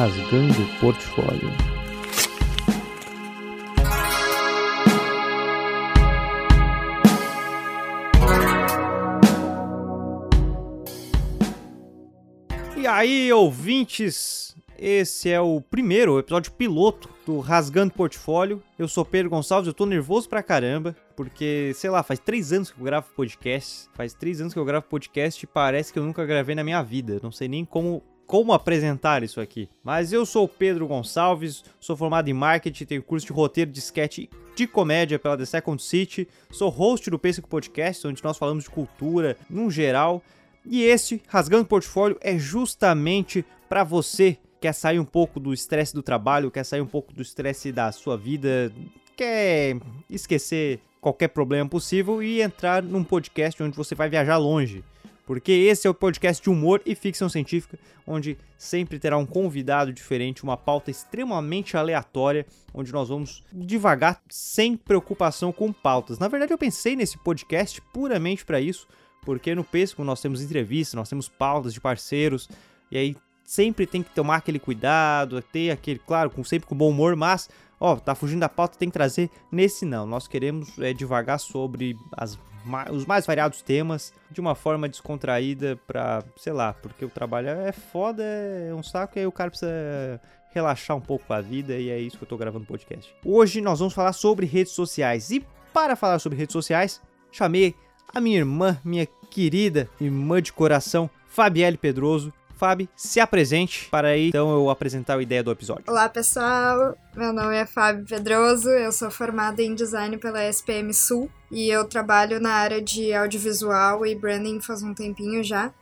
Rasgando Portfólio. E aí, ouvintes, esse é o primeiro episódio piloto do Rasgando Portfólio. Eu sou Pedro Gonçalves, eu tô nervoso pra caramba, porque, sei lá, faz três anos que eu gravo podcast. Faz três anos que eu gravo podcast e parece que eu nunca gravei na minha vida. Não sei nem como como apresentar isso aqui. Mas eu sou o Pedro Gonçalves, sou formado em marketing, tenho curso de roteiro de sketch de comédia pela The Second City, sou host do Pêssego Podcast, onde nós falamos de cultura no geral. E este, Rasgando Portfólio, é justamente para você que quer sair um pouco do estresse do trabalho, quer sair um pouco do estresse da sua vida, quer esquecer qualquer problema possível e entrar num podcast onde você vai viajar longe porque esse é o podcast de humor e ficção científica, onde sempre terá um convidado diferente, uma pauta extremamente aleatória, onde nós vamos devagar sem preocupação com pautas. Na verdade, eu pensei nesse podcast puramente para isso, porque no Pesco nós temos entrevistas, nós temos pautas de parceiros, e aí sempre tem que tomar aquele cuidado, ter aquele, claro, sempre com bom humor, mas ó, tá fugindo da pauta, tem que trazer nesse não. Nós queremos é, devagar sobre as os mais variados temas de uma forma descontraída pra, sei lá, porque o trabalho é foda, é um saco e aí o cara precisa relaxar um pouco a vida e é isso que eu tô gravando podcast. Hoje nós vamos falar sobre redes sociais e para falar sobre redes sociais, chamei a minha irmã, minha querida irmã de coração, Fabielle Pedroso, Fábio, se apresente para aí então eu apresentar a ideia do episódio. Olá pessoal, meu nome é Fábio Pedroso, eu sou formada em design pela SPM Sul e eu trabalho na área de audiovisual e branding faz um tempinho já.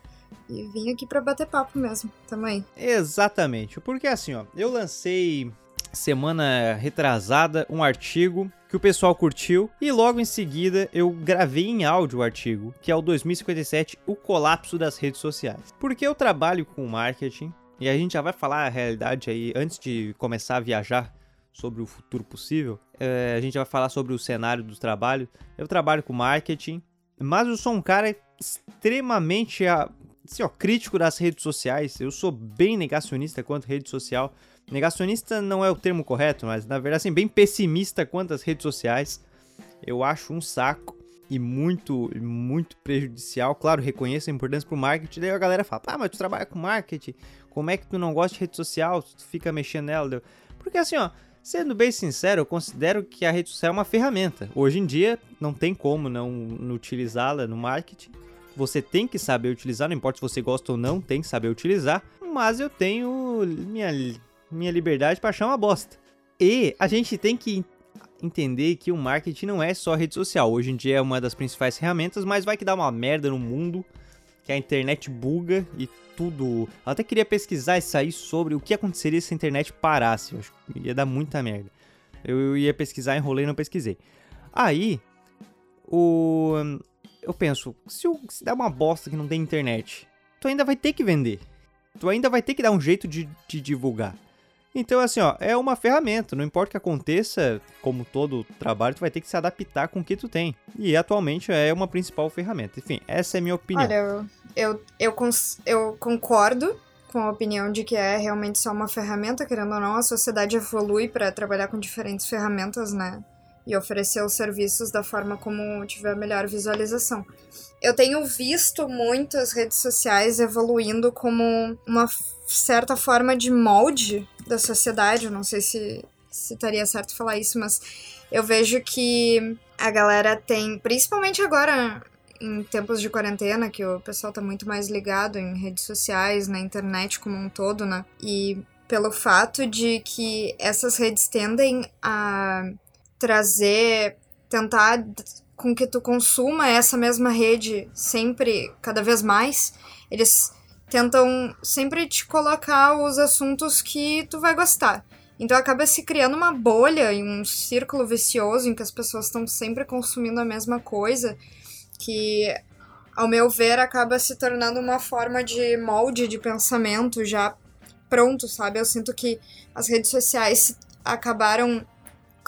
E vim aqui para bater papo mesmo, também. Exatamente, porque assim, ó, eu lancei semana retrasada um artigo que o pessoal curtiu e logo em seguida eu gravei em áudio o artigo, que é o 2057, o colapso das redes sociais. Porque eu trabalho com marketing e a gente já vai falar a realidade aí antes de começar a viajar sobre o futuro possível. É, a gente vai falar sobre o cenário do trabalho. Eu trabalho com marketing, mas eu sou um cara extremamente assim, ó, crítico das redes sociais. Eu sou bem negacionista quanto rede social. Negacionista não é o termo correto, mas na verdade, assim, bem pessimista quanto às redes sociais. Eu acho um saco e muito, muito prejudicial. Claro, reconheço a importância pro marketing. Daí a galera fala: ah, mas tu trabalha com marketing, como é que tu não gosta de rede social? Tu fica mexendo nela. Porque assim, ó, sendo bem sincero, eu considero que a rede social é uma ferramenta. Hoje em dia, não tem como não, não utilizá-la no marketing. Você tem que saber utilizar, não importa se você gosta ou não, tem que saber utilizar. Mas eu tenho minha minha liberdade para achar uma bosta. E a gente tem que entender que o marketing não é só rede social. Hoje em dia é uma das principais ferramentas, mas vai que dá uma merda no mundo, que a internet buga e tudo. Eu até queria pesquisar isso aí sobre o que aconteceria se a internet parasse. Eu acho que ia dar muita merda. Eu ia pesquisar, enrolei e não pesquisei. Aí, o. Eu penso, se, se dá uma bosta que não tem internet, tu ainda vai ter que vender. Tu ainda vai ter que dar um jeito de, de divulgar. Então, assim, ó, é uma ferramenta. Não importa o que aconteça, como todo trabalho, tu vai ter que se adaptar com o que tu tem. E atualmente é uma principal ferramenta. Enfim, essa é a minha opinião. Olha, eu, eu, eu, concordo com a opinião de que é realmente só uma ferramenta, querendo ou não, a sociedade evolui para trabalhar com diferentes ferramentas, né? E oferecer os serviços da forma como tiver melhor visualização. Eu tenho visto muito as redes sociais evoluindo como uma certa forma de molde da sociedade. Eu não sei se, se estaria certo falar isso, mas eu vejo que a galera tem, principalmente agora em tempos de quarentena, que o pessoal tá muito mais ligado em redes sociais, na internet como um todo, né? E pelo fato de que essas redes tendem a trazer, tentar com que tu consuma essa mesma rede sempre, cada vez mais, eles tentam sempre te colocar os assuntos que tu vai gostar. Então acaba se criando uma bolha e um círculo vicioso em que as pessoas estão sempre consumindo a mesma coisa, que ao meu ver acaba se tornando uma forma de molde de pensamento já pronto, sabe? Eu sinto que as redes sociais acabaram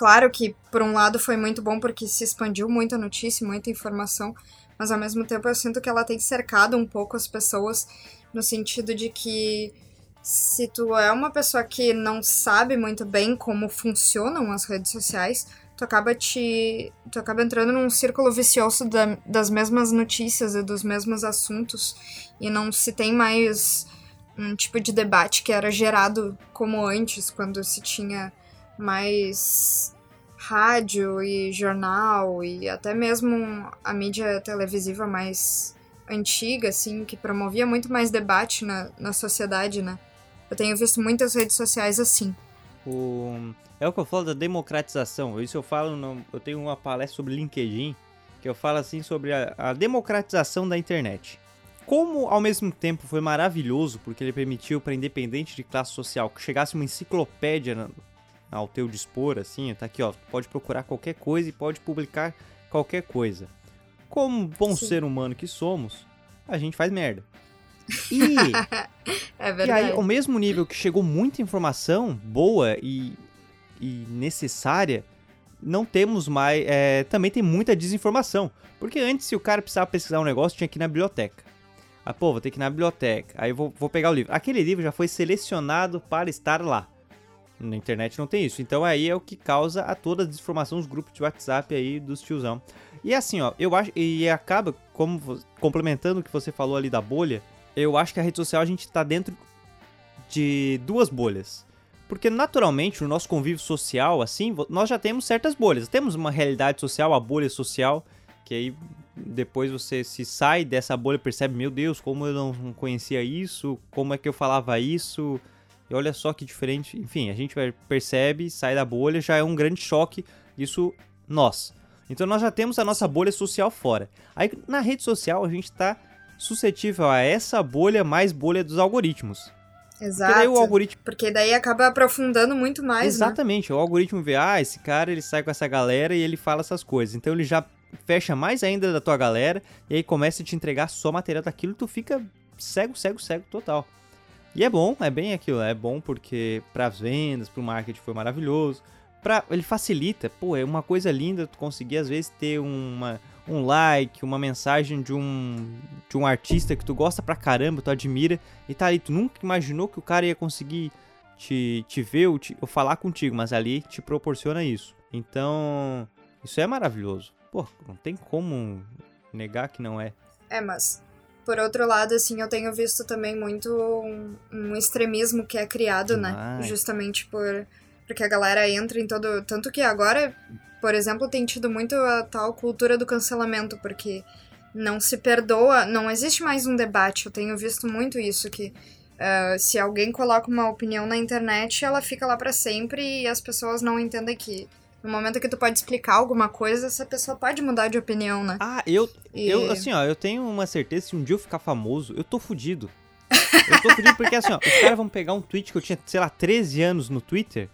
claro que por um lado foi muito bom porque se expandiu muita notícia, muita informação, mas ao mesmo tempo eu sinto que ela tem cercado um pouco as pessoas no sentido de que se tu é uma pessoa que não sabe muito bem como funcionam as redes sociais, tu acaba te. tu acaba entrando num círculo vicioso da, das mesmas notícias e dos mesmos assuntos. E não se tem mais um tipo de debate que era gerado como antes, quando se tinha mais rádio e jornal e até mesmo a mídia televisiva mais antiga, assim, que promovia muito mais debate na, na sociedade, né? Eu tenho visto muitas redes sociais assim. O... É o que eu falo da democratização. Isso eu falo, no... eu tenho uma palestra sobre LinkedIn, que eu falo assim sobre a, a democratização da internet. Como ao mesmo tempo foi maravilhoso, porque ele permitiu para independente de classe social que chegasse uma enciclopédia ao teu dispor, assim, tá aqui, ó, pode procurar qualquer coisa e pode publicar qualquer coisa. Como bom Sim. ser humano que somos, a gente faz merda. E, é verdade. e aí, ao mesmo nível que chegou muita informação boa e, e necessária, não temos mais. É, também tem muita desinformação. Porque antes, se o cara precisava pesquisar um negócio, tinha que ir na biblioteca. Ah, pô, vou ter que ir na biblioteca. Aí eu vou, vou pegar o livro. Aquele livro já foi selecionado para estar lá. Na internet não tem isso. Então aí é o que causa a toda a desinformação dos grupos de WhatsApp aí dos tiozão. E assim, ó, eu acho. E acaba, como complementando o que você falou ali da bolha, eu acho que a rede social a gente tá dentro de duas bolhas. Porque naturalmente, no nosso convívio social, assim, nós já temos certas bolhas. Temos uma realidade social, a bolha social, que aí depois você se sai dessa bolha e percebe, meu Deus, como eu não conhecia isso, como é que eu falava isso, e olha só que diferente. Enfim, a gente percebe, sai da bolha, já é um grande choque, isso nós. Então nós já temos a nossa bolha social fora. Aí na rede social a gente está suscetível a essa bolha mais bolha dos algoritmos. Exato. Porque daí o algoritmo. Porque daí acaba aprofundando muito mais. Né? Exatamente. Né? O algoritmo vê, ah, esse cara ele sai com essa galera e ele fala essas coisas. Então ele já fecha mais ainda da tua galera e aí começa a te entregar só material daquilo e tu fica cego, cego, cego total. E é bom, é bem aquilo, é bom porque para as vendas, para o marketing foi maravilhoso. Pra, ele facilita, pô, é uma coisa linda tu conseguir às vezes ter uma, um like, uma mensagem de um, de um artista que tu gosta pra caramba, tu admira, e tá ali, tu nunca imaginou que o cara ia conseguir te, te ver ou, te, ou falar contigo, mas ali te proporciona isso. Então, isso é maravilhoso. Pô, não tem como negar que não é. É, mas por outro lado, assim, eu tenho visto também muito um, um extremismo que é criado, né? Demais. né? Justamente por porque a galera entra em todo. Tanto que agora por exemplo, tem tido muito a tal cultura do cancelamento, porque não se perdoa, não existe mais um debate. Eu tenho visto muito isso, que uh, se alguém coloca uma opinião na internet, ela fica lá para sempre e as pessoas não entendem que no momento que tu pode explicar alguma coisa, essa pessoa pode mudar de opinião, né? Ah, eu, e... eu assim, ó, eu tenho uma certeza, se um dia eu ficar famoso, eu tô fudido. Eu tô fudido porque, assim, ó, os caras vão pegar um tweet que eu tinha, sei lá, 13 anos no Twitter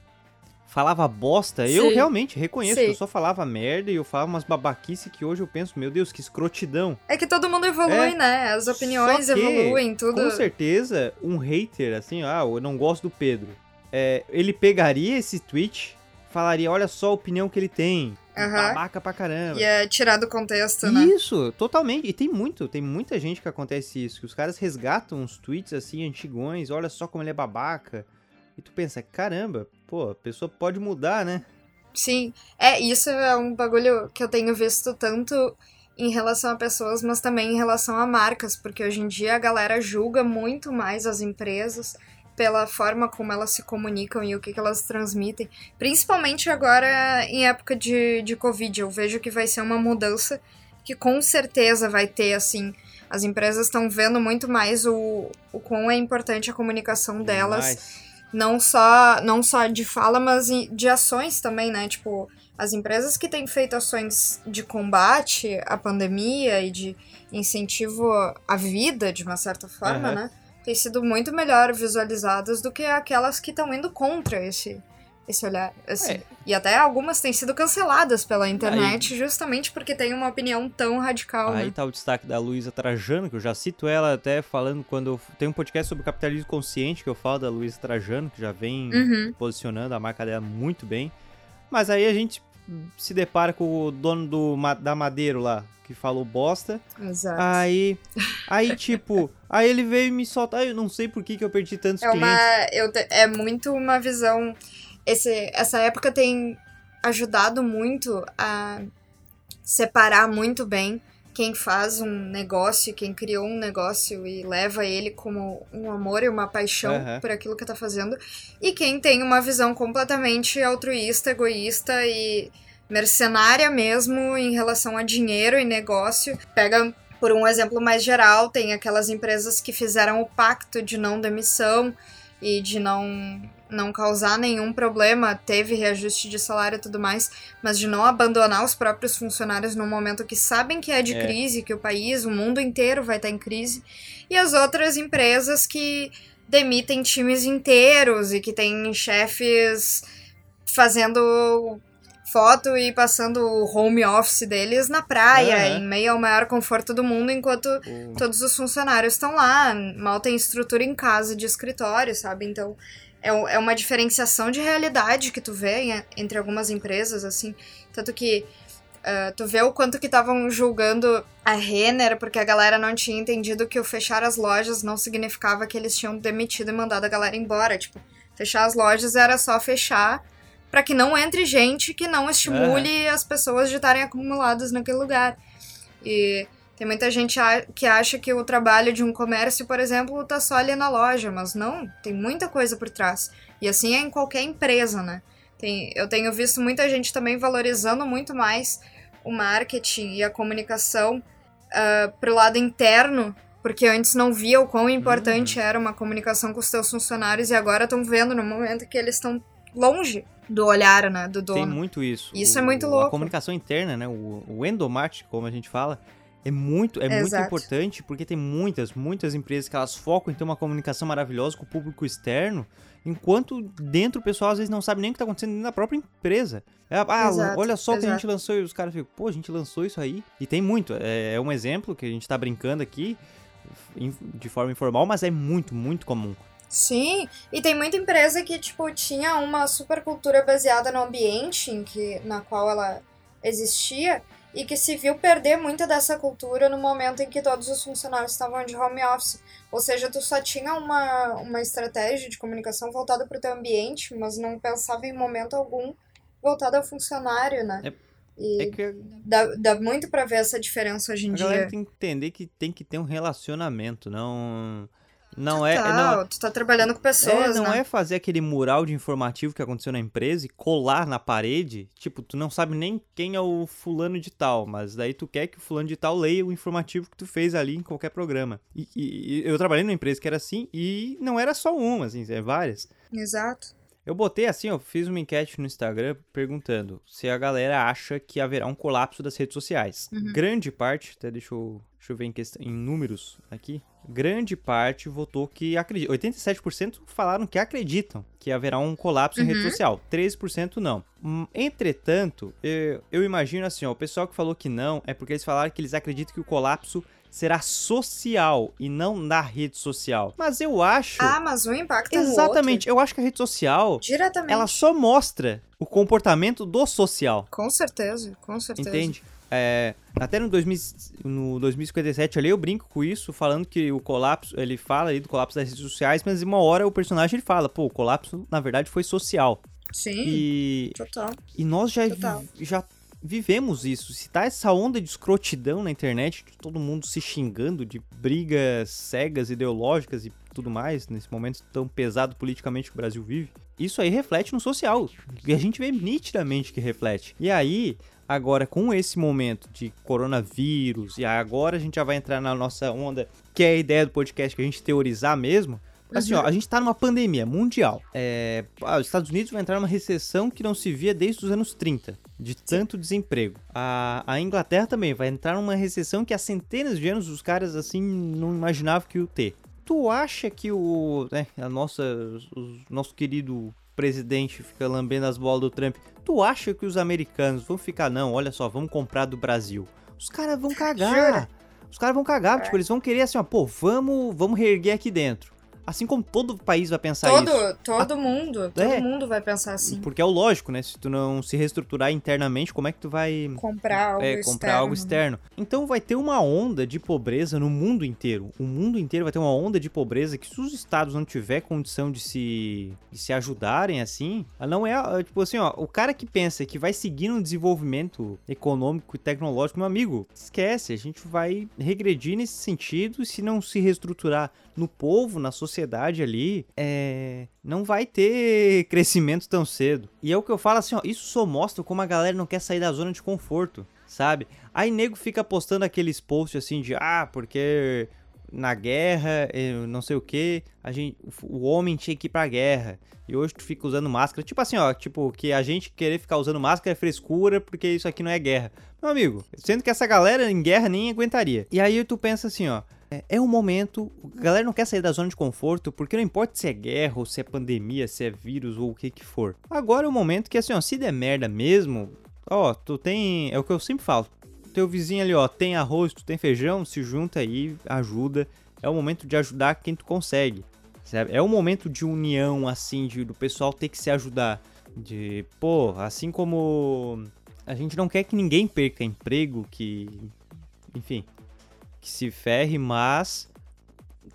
falava bosta, Sim. eu realmente reconheço Sim. que eu só falava merda e eu falava umas babaquice que hoje eu penso, meu Deus, que escrotidão. É que todo mundo evolui, é, né? As opiniões que, evoluem, tudo. Com certeza, um hater, assim, ah, eu não gosto do Pedro. É, ele pegaria esse tweet, falaria, olha só a opinião que ele tem. Uhum. Babaca pra caramba. E é tirar do contexto, né? Isso, totalmente. E tem muito, tem muita gente que acontece isso. Que os caras resgatam uns tweets assim, antigões, olha só como ele é babaca. E tu pensa, caramba, pô, a pessoa pode mudar, né? Sim, é, isso é um bagulho que eu tenho visto tanto em relação a pessoas, mas também em relação a marcas, porque hoje em dia a galera julga muito mais as empresas pela forma como elas se comunicam e o que, que elas transmitem. Principalmente agora em época de, de Covid, eu vejo que vai ser uma mudança que com certeza vai ter, assim, as empresas estão vendo muito mais o, o quão é importante a comunicação delas. Não só não só de fala, mas de ações também, né? Tipo, as empresas que têm feito ações de combate à pandemia e de incentivo à vida, de uma certa forma, uhum. né? Têm sido muito melhor visualizadas do que aquelas que estão indo contra esse, esse olhar. Assim. É. E até algumas têm sido canceladas pela internet aí, justamente porque tem uma opinião tão radical. Aí né? tá o destaque da Luísa Trajano, que eu já cito ela até falando quando eu tenho um podcast sobre capitalismo consciente que eu falo da Luísa Trajano, que já vem uhum. posicionando a marca dela muito bem. Mas aí a gente se depara com o dono do, da Madeiro lá, que falou bosta. Exato. Aí, aí tipo, aí ele veio me soltar, eu não sei por que, que eu perdi tantos é clientes. Uma, eu é muito uma visão. Esse, essa época tem ajudado muito a separar muito bem quem faz um negócio, quem criou um negócio e leva ele como um amor e uma paixão uhum. por aquilo que tá fazendo, e quem tem uma visão completamente altruísta, egoísta e mercenária mesmo em relação a dinheiro e negócio. Pega por um exemplo mais geral, tem aquelas empresas que fizeram o pacto de não demissão e de não não causar nenhum problema, teve reajuste de salário e tudo mais, mas de não abandonar os próprios funcionários no momento que sabem que é de é. crise, que o país, o mundo inteiro vai estar em crise, e as outras empresas que demitem times inteiros e que têm chefes fazendo foto e passando o home office deles na praia, em meio ao maior conforto do mundo, enquanto uhum. todos os funcionários estão lá, mal tem estrutura em casa de escritório, sabe? Então, é, é uma diferenciação de realidade que tu vê entre algumas empresas, assim. Tanto que uh, tu vê o quanto que estavam julgando a Renner, porque a galera não tinha entendido que o fechar as lojas não significava que eles tinham demitido e mandado a galera embora. Tipo, fechar as lojas era só fechar para que não entre gente que não estimule as pessoas de estarem acumuladas naquele lugar. E tem muita gente que acha que o trabalho de um comércio, por exemplo, tá só ali na loja, mas não, tem muita coisa por trás. E assim é em qualquer empresa, né? Tem, eu tenho visto muita gente também valorizando muito mais o marketing e a comunicação uh, pro lado interno, porque antes não via o quão importante uhum. era uma comunicação com os seus funcionários e agora estão vendo no momento que eles estão longe do olhar, né, do dono. Tem muito isso. Isso é o, é muito louco. A comunicação interna, né, o, o endomarketing, como a gente fala, é muito, é muito importante porque tem muitas, muitas empresas que elas focam em ter uma comunicação maravilhosa com o público externo, enquanto dentro o pessoal às vezes não sabe nem o que está acontecendo dentro da própria empresa. É, ah, exato, olha só o que a gente lançou e os caras ficam, pô, a gente lançou isso aí. E tem muito, é, é um exemplo que a gente está brincando aqui de forma informal, mas é muito, muito comum. Sim, e tem muita empresa que, tipo, tinha uma super cultura baseada no ambiente em que, na qual ela existia, e que se viu perder muita dessa cultura no momento em que todos os funcionários estavam de home office. Ou seja, tu só tinha uma, uma estratégia de comunicação voltada para o teu ambiente, mas não pensava em momento algum voltada ao funcionário, né? É, e é que dá, dá muito para ver essa diferença hoje em a dia. A galera tem que entender que tem que ter um relacionamento, não não Total, é, não, tu tá trabalhando com pessoas, é, não né? é fazer aquele mural de informativo que aconteceu na empresa e colar na parede. Tipo, tu não sabe nem quem é o fulano de tal, mas daí tu quer que o fulano de tal leia o informativo que tu fez ali em qualquer programa. E, e, eu trabalhei numa empresa que era assim e não era só uma, assim, é várias. Exato. Eu botei assim, eu fiz uma enquete no Instagram perguntando se a galera acha que haverá um colapso das redes sociais. Uhum. Grande parte, até deixa eu, deixa eu ver em, questão, em números aqui, grande parte votou que acredita. 87% falaram que acreditam que haverá um colapso uhum. em rede uhum. social. 13% não. Hum, entretanto, eu, eu imagino assim, ó, o pessoal que falou que não é porque eles falaram que eles acreditam que o colapso será social e não na rede social. Mas eu acho. Ah, mas o impacto é Exatamente. Eu acho que a rede social. Diretamente. Ela só mostra o comportamento do social. Com certeza, com certeza. Entende? É, até no, 2000, no 2057 ali eu brinco com isso, falando que o colapso, ele fala aí do colapso das redes sociais, mas uma hora o personagem ele fala, pô, o colapso na verdade foi social. Sim. E, total. E nós já, vi, já vivemos isso. Se tá essa onda de escrotidão na internet, de todo mundo se xingando, de brigas cegas, ideológicas e tudo mais, nesse momento tão pesado politicamente que o Brasil vive, isso aí reflete no social. E a gente vê nitidamente que reflete. E aí, agora com esse momento de coronavírus, e agora a gente já vai entrar na nossa onda, que é a ideia do podcast que a gente teorizar mesmo. Assim, uhum. ó, a gente tá numa pandemia mundial. É, ah, os Estados Unidos vai entrar numa recessão que não se via desde os anos 30, de tanto desemprego. A, a Inglaterra também vai entrar numa recessão que há centenas de anos os caras, assim, não imaginavam que ia ter. Tu acha que o, né, a nossa, o nosso querido presidente fica lambendo as bolas do Trump Tu acha que os americanos vão ficar, não, olha só, vamos comprar do Brasil? Os caras vão cagar. Os caras vão cagar, é. tipo, eles vão querer assim, ó, pô, vamos, vamos reerguer aqui dentro. Assim como todo país vai pensar todo, isso. Todo a... mundo, todo é. mundo vai pensar assim. Porque é o lógico, né? Se tu não se reestruturar internamente, como é que tu vai comprar algo, é, externo. comprar algo externo? Então vai ter uma onda de pobreza no mundo inteiro. O mundo inteiro vai ter uma onda de pobreza que se os estados não tiver condição de se, de se ajudarem assim, não é, é tipo assim, ó, o cara que pensa que vai seguir um desenvolvimento econômico e tecnológico, meu amigo, esquece, a gente vai regredir nesse sentido se não se reestruturar no povo, na sociedade ali, é, não vai ter crescimento tão cedo. E é o que eu falo assim, ó, isso só mostra como a galera não quer sair da zona de conforto, sabe? Aí nego fica postando aqueles posts assim de, ah, porque na guerra, não sei o que, a gente, o homem tinha que ir pra guerra. E hoje tu fica usando máscara. Tipo assim, ó, tipo, que a gente querer ficar usando máscara é frescura porque isso aqui não é guerra. Meu amigo, sendo que essa galera em guerra nem aguentaria. E aí tu pensa assim, ó, é, é um momento, a galera não quer sair da zona de conforto, porque não importa se é guerra, ou se é pandemia, se é vírus, ou o que que for. Agora é o momento que assim, ó, se der merda mesmo, ó, tu tem, é o que eu sempre falo, teu vizinho ali, ó, tem arroz, tu tem feijão, se junta aí, ajuda. É o momento de ajudar quem tu consegue. Sabe? É o momento de união, assim, de, do pessoal ter que se ajudar. De, pô, assim como a gente não quer que ninguém perca emprego, que, enfim, que se ferre, mas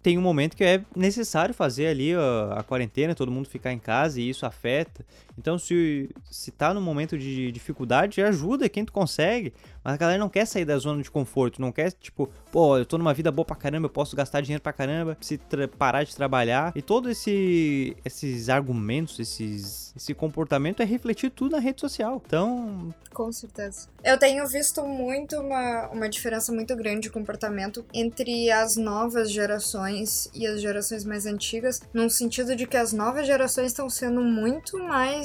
tem um momento que é necessário fazer ali a, a, quarentena, todo mundo ficar em casa e isso afeta. Então, se, se tá num momento de dificuldade, ajuda quem tu consegue. Mas a galera não quer sair da zona de conforto, não quer, tipo, pô, eu tô numa vida boa pra caramba, eu posso gastar dinheiro pra caramba, se parar de trabalhar. E todos esse, esses argumentos, esses, esse comportamento é refletir tudo na rede social. Então. Com certeza. Eu tenho visto muito uma, uma diferença muito grande de comportamento entre as novas gerações e as gerações mais antigas, num sentido de que as novas gerações estão sendo muito mais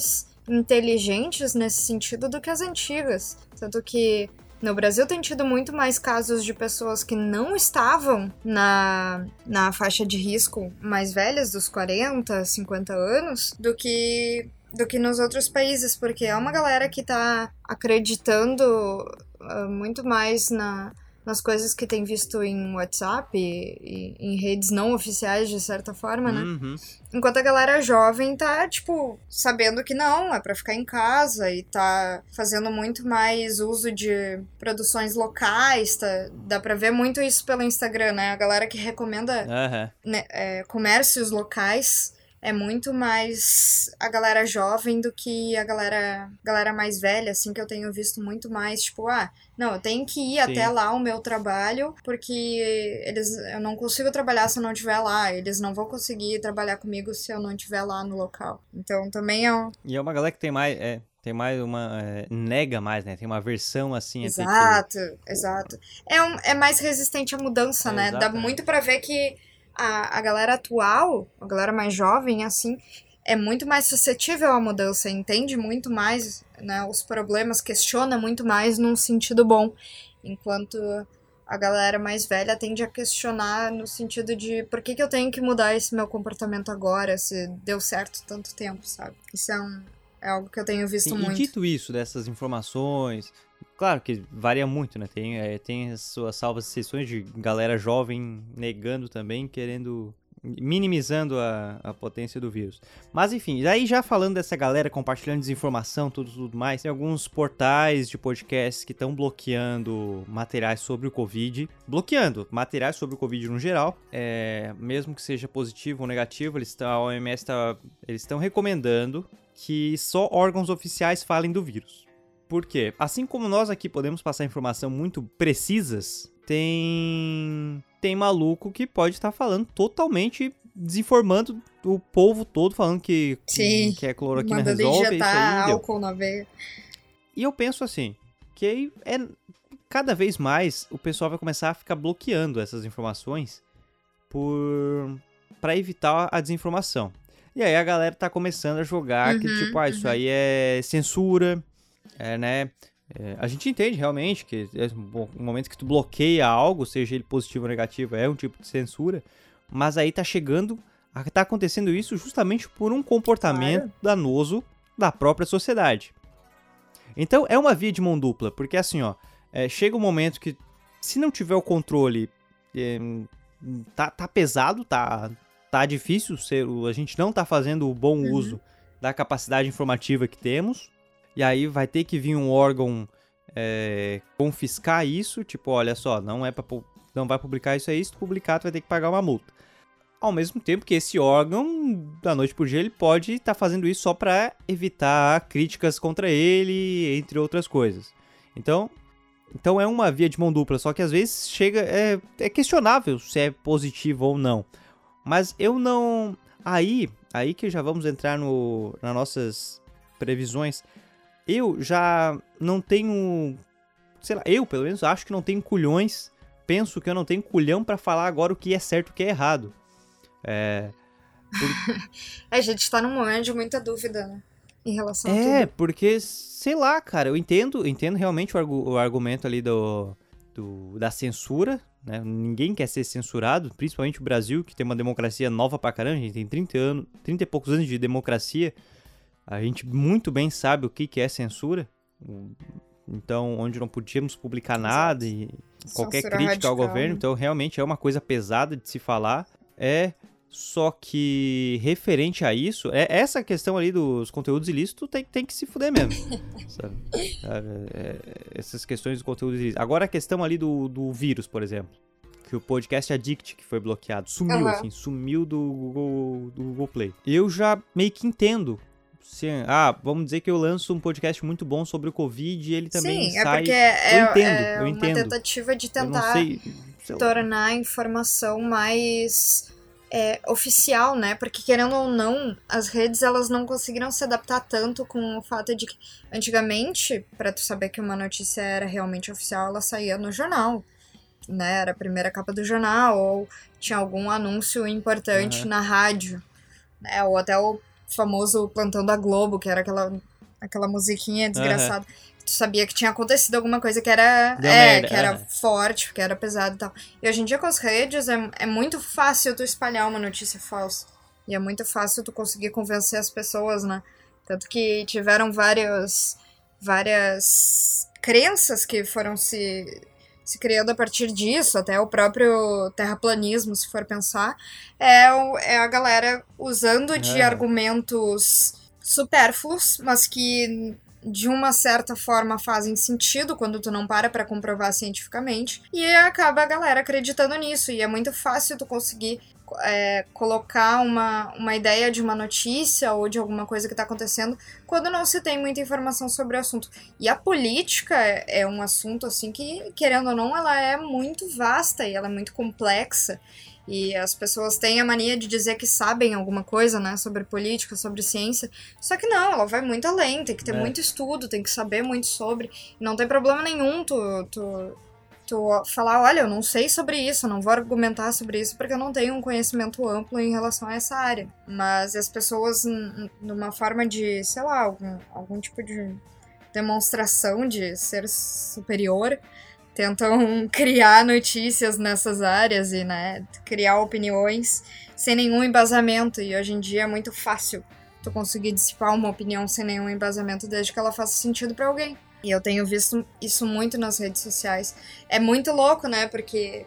inteligentes nesse sentido do que as antigas. Tanto que no Brasil tem tido muito mais casos de pessoas que não estavam na, na faixa de risco mais velhas, dos 40, 50 anos, do que do que nos outros países, porque é uma galera que tá acreditando uh, muito mais na, nas coisas que tem visto em WhatsApp e, e, em redes não oficiais, de certa forma, né? Uhum. Enquanto a galera jovem tá, tipo, sabendo que não, é para ficar em casa e tá fazendo muito mais uso de produções locais, tá? Dá pra ver muito isso pelo Instagram, né? A galera que recomenda uhum. né, é, comércios locais é muito mais a galera jovem do que a galera, galera mais velha, assim, que eu tenho visto muito mais, tipo, ah, não, eu tenho que ir Sim. até lá o meu trabalho, porque eles eu não consigo trabalhar se eu não estiver lá, eles não vão conseguir trabalhar comigo se eu não estiver lá no local. Então também é um... E é uma galera que tem mais, é, tem mais uma. É, nega mais, né? Tem uma versão assim. Exato, que... exato. É, um, é mais resistente à mudança, é, né? Dá muito para ver que a, a galera atual, a galera mais jovem, assim, é muito mais suscetível à mudança, entende muito mais né, os problemas, questiona muito mais num sentido bom, enquanto a galera mais velha tende a questionar no sentido de por que, que eu tenho que mudar esse meu comportamento agora, se deu certo tanto tempo, sabe? Isso é, um, é algo que eu tenho visto Sim, muito. E dito isso, dessas informações, Claro que varia muito, né? Tem, é, tem as suas salvas sessões de galera jovem negando também, querendo. minimizando a, a potência do vírus. Mas enfim, daí já falando dessa galera compartilhando desinformação, tudo, tudo mais, tem alguns portais de podcasts que estão bloqueando materiais sobre o Covid. Bloqueando materiais sobre o Covid no geral. É, mesmo que seja positivo ou negativo, eles tão, a OMS tá, eles estão recomendando que só órgãos oficiais falem do vírus. Porque, assim como nós aqui podemos passar informação muito precisas, tem tem maluco que pode estar falando totalmente desinformando o povo todo, falando que, Sim, que a cloroquina resolve isso aí. álcool na veia. E eu penso assim, que é cada vez mais o pessoal vai começar a ficar bloqueando essas informações por para evitar a desinformação. E aí a galera tá começando a jogar uhum, que tipo, ah, isso uhum. aí é censura, é, né? É, a gente entende realmente que é, no momento que tu bloqueia algo, seja ele positivo ou negativo, é um tipo de censura, mas aí tá chegando, tá acontecendo isso justamente por um comportamento claro. danoso da própria sociedade. Então é uma via de mão dupla, porque assim, ó, é, chega um momento que se não tiver o controle, é, tá, tá pesado, tá, tá difícil ser, a gente não tá fazendo o bom Uhum. uso da capacidade informativa que temos. E aí vai ter que vir um órgão é, confiscar isso, tipo, olha só, não é para não vai publicar isso aí, se tu publicar tu vai ter que pagar uma multa. Ao mesmo tempo que esse órgão, da noite por dia, ele pode estar fazendo isso só para evitar críticas contra ele, entre outras coisas. Então, então é uma via de mão dupla, só que às vezes chega é, é questionável se é positivo ou não. Mas eu não aí, aí que já vamos entrar no nas nossas previsões. Eu já não tenho, sei lá, eu pelo menos acho que não tenho culhões. Penso que eu não tenho culhão para falar agora o que é certo e o que é errado. É, A gente tá num momento de muita dúvida, né? Em relação a É, tudo. porque, sei lá, cara, eu entendo, eu entendo realmente o, argu- o argumento ali do, do- da censura, né? Ninguém quer ser censurado, principalmente o Brasil, que tem uma democracia nova pra caramba, a gente tem 30 anos, 30 e poucos anos de democracia. A gente muito bem sabe o que, que é censura. Então, onde não podíamos publicar nada e qualquer Censura crítica ao radical, governo, né? então realmente é uma coisa pesada de se falar. É só que referente a isso, é essa questão ali dos conteúdos ilícitos tem, tem que se fuder mesmo. sabe? Sabe? É, essas questões dos conteúdos ilícitos. Agora a questão ali do, do vírus, por exemplo. Que o podcast Addict que foi bloqueado. Sumiu, Aham. assim, sumiu do Google, do Google Play. Eu já meio que entendo. Se, ah, vamos dizer que eu lanço um podcast muito bom sobre o Covid e ele também Sim, é sai. porque é, Eu entendo, é eu uma entendo. tentativa de tentar sei. sei tornar a informação mais é, oficial, né? Porque querendo ou não, as redes elas não conseguiram se adaptar tanto com o fato de que antigamente, para tu saber que uma notícia era realmente oficial, ela saía no jornal, né? Era a primeira capa do jornal ou tinha algum anúncio importante Aham. na rádio, né? Ou até o famoso plantão da Globo, que era aquela aquela musiquinha desgraçada. Tu sabia que tinha acontecido alguma coisa que era, Deu é, merda, que era forte, que era pesado e tal. E hoje em dia com as redes é, é muito fácil tu espalhar uma notícia falsa. E é muito fácil tu conseguir convencer as pessoas, né? Tanto que tiveram vários, várias crenças que foram se, se criando a partir disso, até o próprio terraplanismo, se for pensar, é, o- é a galera usando de É. argumentos supérfluos, mas que de uma certa forma fazem sentido quando tu não para pra comprovar cientificamente, e acaba a galera acreditando nisso, e é muito fácil tu conseguir é, colocar uma, uma ideia de uma notícia ou de alguma coisa que tá acontecendo quando não se tem muita informação sobre o assunto. E a política é é um assunto assim que, querendo ou não, ela é muito vasta e ela é muito complexa. E as pessoas têm a mania de dizer que sabem alguma coisa, né, sobre política, sobre ciência. Só que não, ela vai muito além, tem que ter É. muito estudo, tem que saber muito sobre. Não tem problema nenhum tu, tu, tu falar, olha, eu não sei sobre isso, não vou argumentar sobre isso porque eu não tenho um conhecimento amplo em relação a essa área. Mas as pessoas, numa forma de, sei lá, algum, algum tipo de demonstração de ser superior, tentam criar notícias nessas áreas e, né, criar opiniões sem nenhum embasamento. E hoje em dia é muito fácil tu conseguir dissipar uma opinião sem nenhum embasamento desde que ela faça sentido pra alguém. E eu tenho visto isso muito nas redes sociais. É muito louco, né? Porque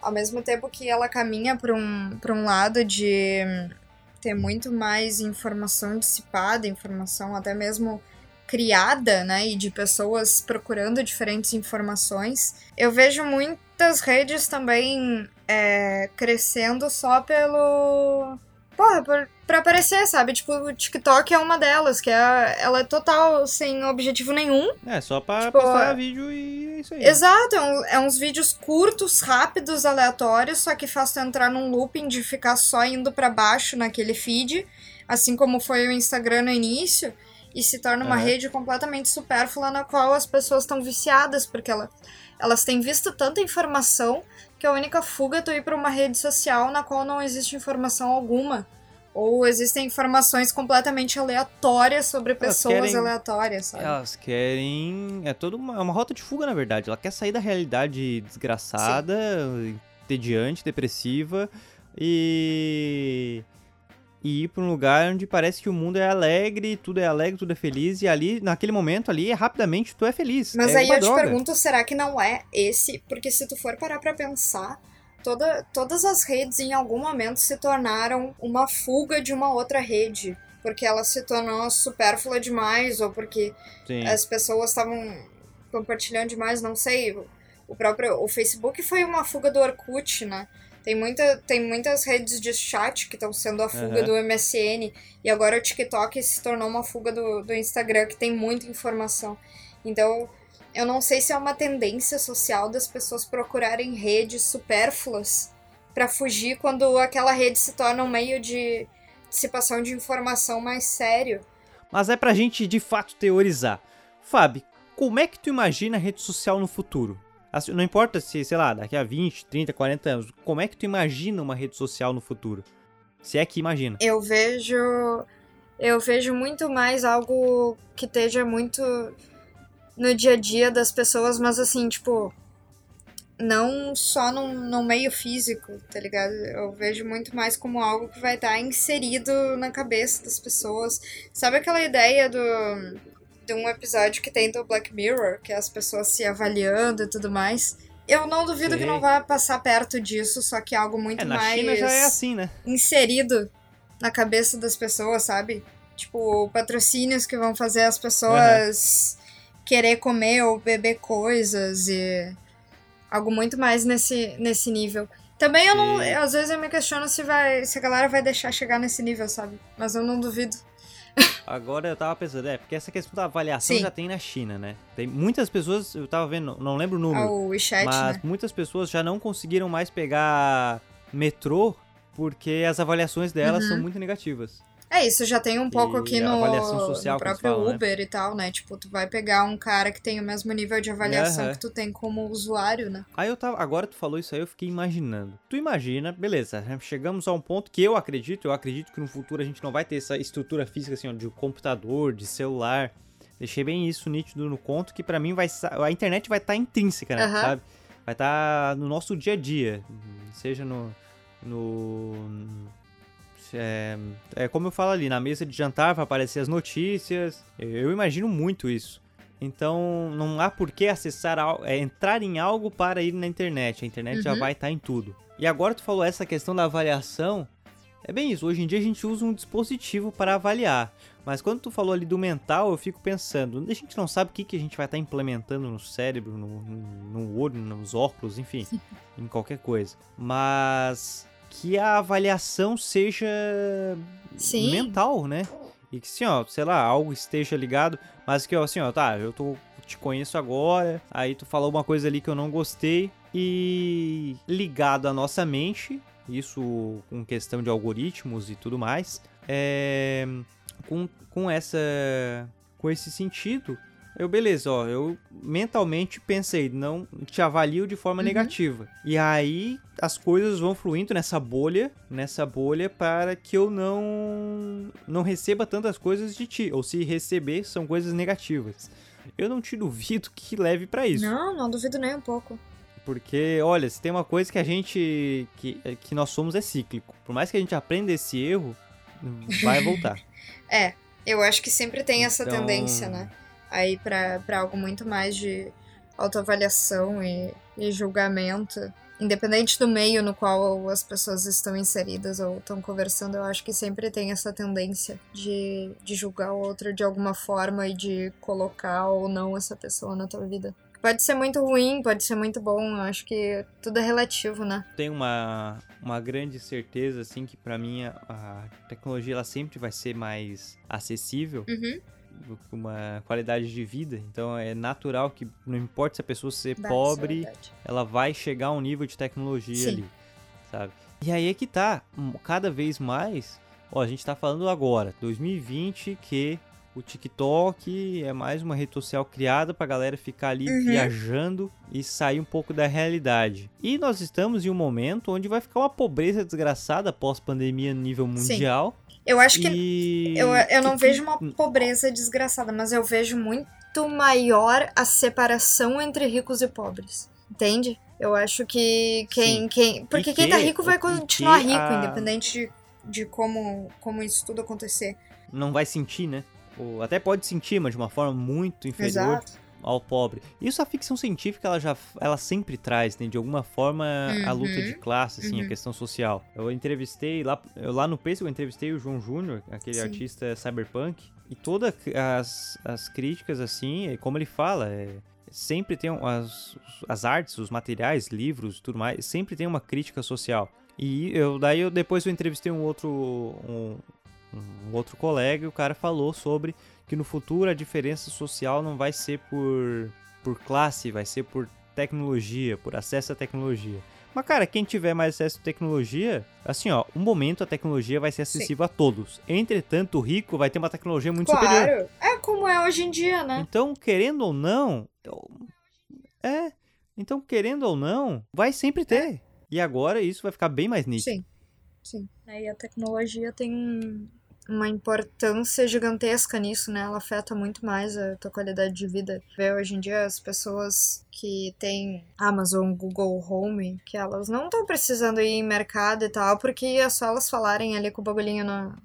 ao mesmo tempo que ela caminha para um, um lado de ter muito mais informação dissipada, informação até mesmo criada, né, e de pessoas procurando diferentes informações. Eu vejo muitas redes também é, crescendo só pelo. Porra, por, pra aparecer, sabe? Tipo, o TikTok é uma delas, que é, ela é total sem objetivo nenhum. É, só pra Tipo, postar é- vídeo e é isso aí. Exato, é, um- é uns vídeos curtos, rápidos, aleatórios, só que faz tu entrar num looping de ficar só indo pra baixo naquele feed, assim como foi o Instagram no início, e se torna uma Aham. rede completamente supérflua na qual as pessoas estão viciadas, porque ela, elas têm visto tanta informação que a única fuga é tu ir pra uma rede social na qual não existe informação alguma. Ou existem informações completamente aleatórias sobre pessoas querem- aleatórias, sabe? Elas querem. É toda uma, é uma rota de fuga, na verdade. Ela quer sair da realidade desgraçada, entediante, depressiva e. E ir pra um lugar onde parece que o mundo é alegre, tudo é alegre, tudo é feliz, e ali, naquele momento ali, rapidamente tu é feliz. Mas é aí eu te droga. pergunto, será que não é esse? Porque se tu for parar pra pensar, toda, todas as redes em algum momento se tornaram uma fuga de uma outra rede. Porque ela se tornou supérflua demais, ou porque Sim. as pessoas estavam compartilhando demais, não sei. O próprio o Facebook foi uma fuga do Orkut, né? Tem, muita, tem muitas redes de chat que estão sendo a fuga Aham. do MSN. E agora o TikTok se tornou uma fuga do, do Instagram, que tem muita informação. Então, eu não sei se é uma tendência social das pessoas procurarem redes supérfluas para fugir quando aquela rede se torna um meio de dissipação de informação mais sério. Mas é pra gente de fato teorizar. Fábio, como é que tu imagina a rede social no futuro? Assim, Não importa se, sei lá, daqui a 20, 30, 40 anos, como é que tu imagina uma rede social no futuro? Se é que imagina. Eu vejo. Eu vejo muito mais algo que esteja muito no dia a dia das pessoas, mas assim, tipo. Não só num, num meio físico, tá ligado? Eu vejo muito mais como algo que vai estar inserido na cabeça das pessoas. Sabe aquela ideia do. De um episódio que tem do Black Mirror, que é as pessoas se avaliando e tudo mais. Eu não duvido que Sei. não vai passar perto disso, só que é algo muito É, na mais China já é assim, né? inserido na cabeça das pessoas, sabe? Tipo, patrocínios que vão fazer as pessoas querer comer ou beber coisas e algo muito mais nesse, nesse nível. Também eu não. Sim. Às vezes eu me questiono se, vai, se a galera vai deixar chegar nesse nível, sabe? Mas eu não duvido. Agora eu tava pensando, é, porque essa questão da avaliação Sim. já tem na China, né? Tem muitas pessoas, eu tava vendo, não lembro o número, Ao WeChat, mas né? muitas pessoas já não conseguiram mais pegar metrô porque as avaliações delas Uhum. são muito negativas. É, isso já tem um pouco E aqui a no, social no próprio falam, né? Uber e tal, né? Tipo, tu vai pegar um cara que tem o mesmo nível de avaliação Aham. que tu tem como usuário, né? Aí eu tava, agora tu falou isso aí, eu fiquei imaginando. Tu imagina, beleza, chegamos a um ponto que eu acredito, eu acredito que no futuro a gente não vai ter essa estrutura física assim, ó, de computador, de celular. Deixei bem isso nítido no conto que pra mim vai a internet vai estar intrínseca, né, Aham. sabe? Vai estar no nosso dia a dia, seja no no é, é como eu falo ali, na mesa de jantar vai aparecer as notícias. Eu, imagino muito isso. Então não há por que acessar é, entrar em algo para ir na internet. A internet já Uhum. vai estar em tudo. E agora tu falou essa questão da avaliação. É bem isso. Hoje em dia a gente usa um dispositivo para avaliar. Mas quando tu falou ali do mental, eu fico pensando, a gente não sabe o que, que a gente vai estar implementando no cérebro, no, no, no olho, nos óculos, enfim, em qualquer coisa. Mas que a avaliação seja Sim. mental, né? E que assim, ó, sei lá, algo esteja ligado, mas que ó, assim, ó, tá, eu tô te conheço agora, aí tu falou uma coisa ali que eu não gostei e ligado à nossa mente, isso com questão de algoritmos e tudo mais, é com, com essa com esse sentido, eu beleza, ó, eu mentalmente pensei, não te avalio de forma Uhum. negativa. E aí as coisas vão fluindo nessa bolha, nessa bolha para que eu não não receba tantas coisas de ti, ou se receber são coisas negativas. Eu não te duvido que leve pra isso. Não, não duvido nem um pouco. Porque, olha, se tem uma coisa que a gente. que, que nós somos é cíclico. Por mais que a gente aprenda esse erro, vai voltar. É, eu acho que sempre tem essa Então- tendência, né? Aí pra algo muito mais de autoavaliação e, e julgamento. Independente do meio no qual as pessoas estão inseridas ou estão conversando, eu acho que sempre tem essa tendência de, de julgar o outro de alguma forma e de colocar ou não essa pessoa na tua vida. Pode ser muito ruim, pode ser muito bom, eu acho que tudo é relativo, né? Tenho uma, uma grande certeza, assim, que pra mim a, a tecnologia ela sempre vai ser mais acessível. Uhum. Uma qualidade de vida, então é natural que não importa se a pessoa ser é pobre, verdade. ela vai chegar a um nível de tecnologia Sim. ali, sabe? E aí é que tá, hum, cada vez mais, ó, a gente tá falando agora, 2020, que o TikTok é mais uma rede social criada pra galera ficar ali Uhum. viajando e sair um pouco da realidade. E nós estamos em um momento onde vai ficar uma pobreza desgraçada pós-pandemia no nível Sim. Eu acho que e... Eu, eu não que- vejo uma pobreza desgraçada, mas eu vejo muito maior a separação entre ricos e pobres. Entende? Eu acho que quem. quem porque E quem tá que- rico vai continuar que rico, a- independente de, de como, como isso tudo acontecer. Não vai sentir, né? Ou até pode sentir, mas de uma forma muito inferior. Exato. Ao pobre. Isso a ficção científica ela já ela sempre traz, né, de alguma forma a Uhum. luta de classe, assim, a Uhum. questão social. Eu entrevistei lá eu, lá no Pace eu entrevistei o João Júnior, aquele Sim. artista cyberpunk, e todas as, as críticas assim, como ele fala, é, sempre tem as, as artes, os materiais, livros, tudo mais, sempre tem uma crítica social. E eu daí eu depois eu entrevistei um outro um, um outro colega e o cara falou sobre que no futuro a diferença social não vai ser por por classe, vai ser por tecnologia, por acesso à tecnologia. Mas, cara, quem tiver mais acesso à tecnologia, assim, ó, um momento a tecnologia vai ser acessível a todos. Entretanto, o rico vai ter uma tecnologia muito superior. Claro. É como é hoje em dia, né? Então, querendo ou não, eu- é, então querendo ou não, vai sempre ter. E agora isso vai ficar bem mais nítido. Sim. Sim. É, E a tecnologia tem uma importância gigantesca nisso, né? Ela afeta muito mais a tua qualidade de vida. Vê hoje em dia as pessoas que têm Amazon, Google Home, que elas não estão precisando ir em mercado e tal, porque é só elas falarem ali com o bagulhinho na,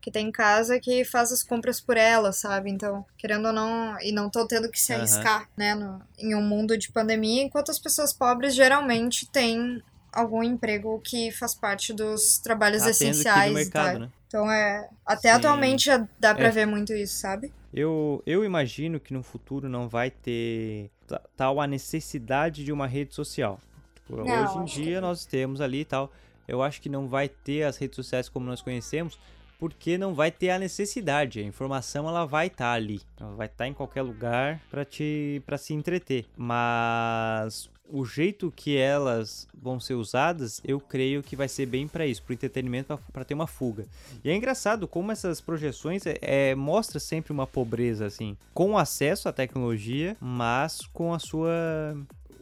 que tem em casa que faz as compras por elas, sabe? Então, querendo ou não, e não tô tendo que se arriscar, né, no- em um mundo de pandemia, enquanto as pessoas pobres geralmente têm algum emprego que faz parte dos trabalhos Tá essenciais, no mercado, tá? né? Então é, até Sim. atualmente já dá pra É. ver muito isso, sabe? Eu, eu imagino que no futuro não vai ter ta- tal a necessidade de uma rede social. Tipo, Não, hoje em que dia não. nós temos ali e tal. Eu acho que não vai ter as redes sociais como nós conhecemos, porque não vai ter a necessidade. A informação ela vai estar ali, ela vai estar em qualquer lugar para te para se entreter. Mas o jeito que elas vão ser usadas, eu creio que vai ser bem para isso, para entretenimento, para ter uma fuga. E é engraçado como essas projeções é, é, mostra sempre uma pobreza assim, com acesso à tecnologia, mas com a sua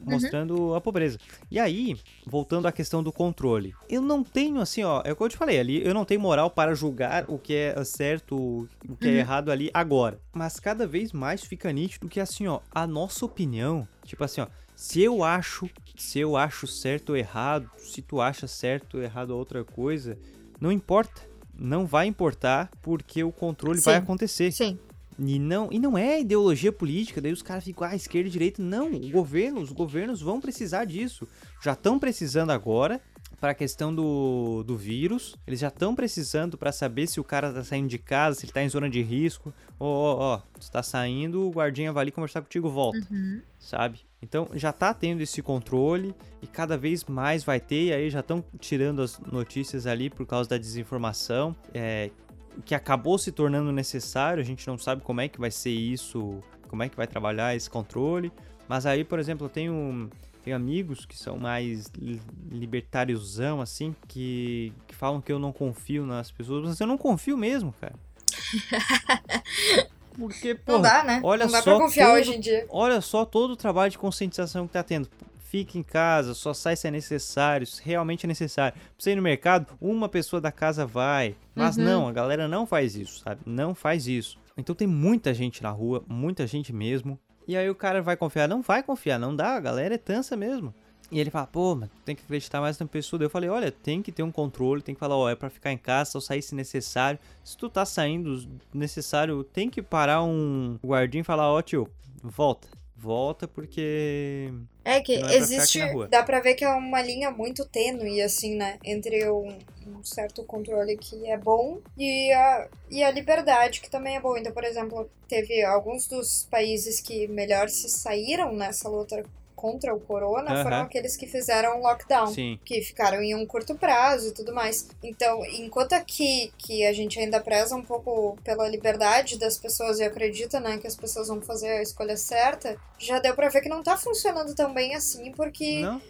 mostrando a pobreza. E aí, voltando à questão do controle. Eu não tenho assim, ó, é o que eu te falei ali, eu não tenho moral para julgar o que é certo, o que é Uhum. errado ali agora. Mas cada vez mais fica nítido que assim, ó, a nossa opinião, tipo assim, ó, se eu acho, se eu acho certo ou errado, se tu acha certo ou errado outra coisa, não importa. Não vai importar porque o controle vai Sim. acontecer. Sim. E não, e não é ideologia política, daí os caras ficam, ah, esquerda e direita. Não, o governo, os governos vão precisar disso. Já estão precisando agora para a questão do, do vírus. Eles já estão precisando para saber se o cara tá saindo de casa, se ele tá em zona de risco. Ó, ó, ó, tu tá saindo, o guardinha vai ali conversar contigo, volta. Uhum. Sabe? Então já tá tendo esse controle e cada vez mais vai ter, e aí já estão tirando as notícias ali por causa da desinformação. É, que acabou se tornando necessário, a gente não sabe como é que vai ser isso, como é que vai trabalhar esse controle. Mas aí, por exemplo, eu tenho, tenho amigos que são mais li- libertáriozão, assim, que, que falam que eu não confio nas pessoas, mas eu não confio mesmo, cara. Porque, pô, Não dá, né? olha não dá só pra confiar todo- hoje em dia. Olha só todo o trabalho de conscientização que tá tendo. Fique em casa, só sai se é necessário, se realmente é necessário. Pra você ir no mercado, uma pessoa da casa vai. Mas Uhum. não, a galera não faz isso, sabe? Não faz isso. Então tem muita gente na rua, muita gente mesmo. E aí o cara vai confiar? Não vai confiar, não dá, a galera é tansa mesmo. E ele fala, pô, mas tem que acreditar mais na pessoa. Daí eu falei, olha, tem que ter um controle, tem que falar, ó, é pra ficar em casa, só sair se necessário. Se tu tá saindo necessário, tem que parar um guardinha e falar, ó, tio, volta. Volta porque. É que é pra existe, rua. dá pra ver que é uma linha muito tênue, assim, né? Entre um, um certo controle que é bom e a, e a liberdade, que também é boa. Então, por exemplo, teve alguns dos países que melhor se saíram nessa luta contra o corona foram Aham. aqueles que fizeram lockdown. Sim. que ficaram em um curto prazo e tudo mais. Então, enquanto aqui que a gente ainda preza um pouco pela liberdade das pessoas e acredita, né, que as pessoas vão fazer a escolha certa, já deu pra ver que não tá funcionando tão bem assim, porque Não?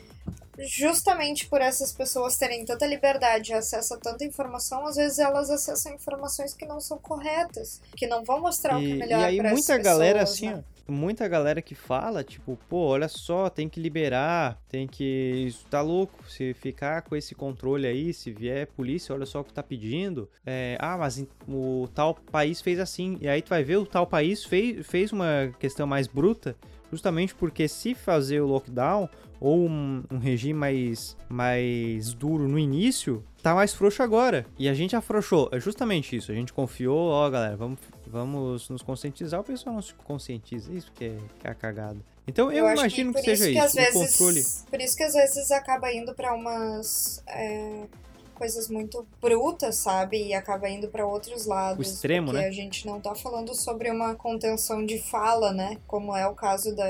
justamente por essas pessoas terem tanta liberdade e acesso a tanta informação, às vezes elas acessam informações que não são corretas, que não vão mostrar o que é E, melhor e aí para muita galera assim, né? Ó, muita galera que fala, tipo, pô, olha só, tem que liberar, tem que, isso tá louco, se ficar com esse controle aí, se vier polícia, olha só o que tá pedindo. É, ah, mas o tal país fez assim, e aí tu vai ver o tal país fez, fez uma questão mais bruta, Justamente porque se fazer o lockdown ou um, um regime mais, mais duro no início, tá mais frouxo agora. E a gente afrouxou. É justamente isso. A gente confiou, ó, galera, vamos, vamos nos conscientizar. O pessoal não se conscientiza. Isso que é, que é a cagada. Então eu, eu imagino que, que seja que isso, vezes, controle. Por isso que às vezes acaba indo para umas é, coisas muito brutas, sabe? E acaba indo para outros lados. O extremo, porque né? a gente não tá falando sobre uma contenção de fala, né? Como é o caso da.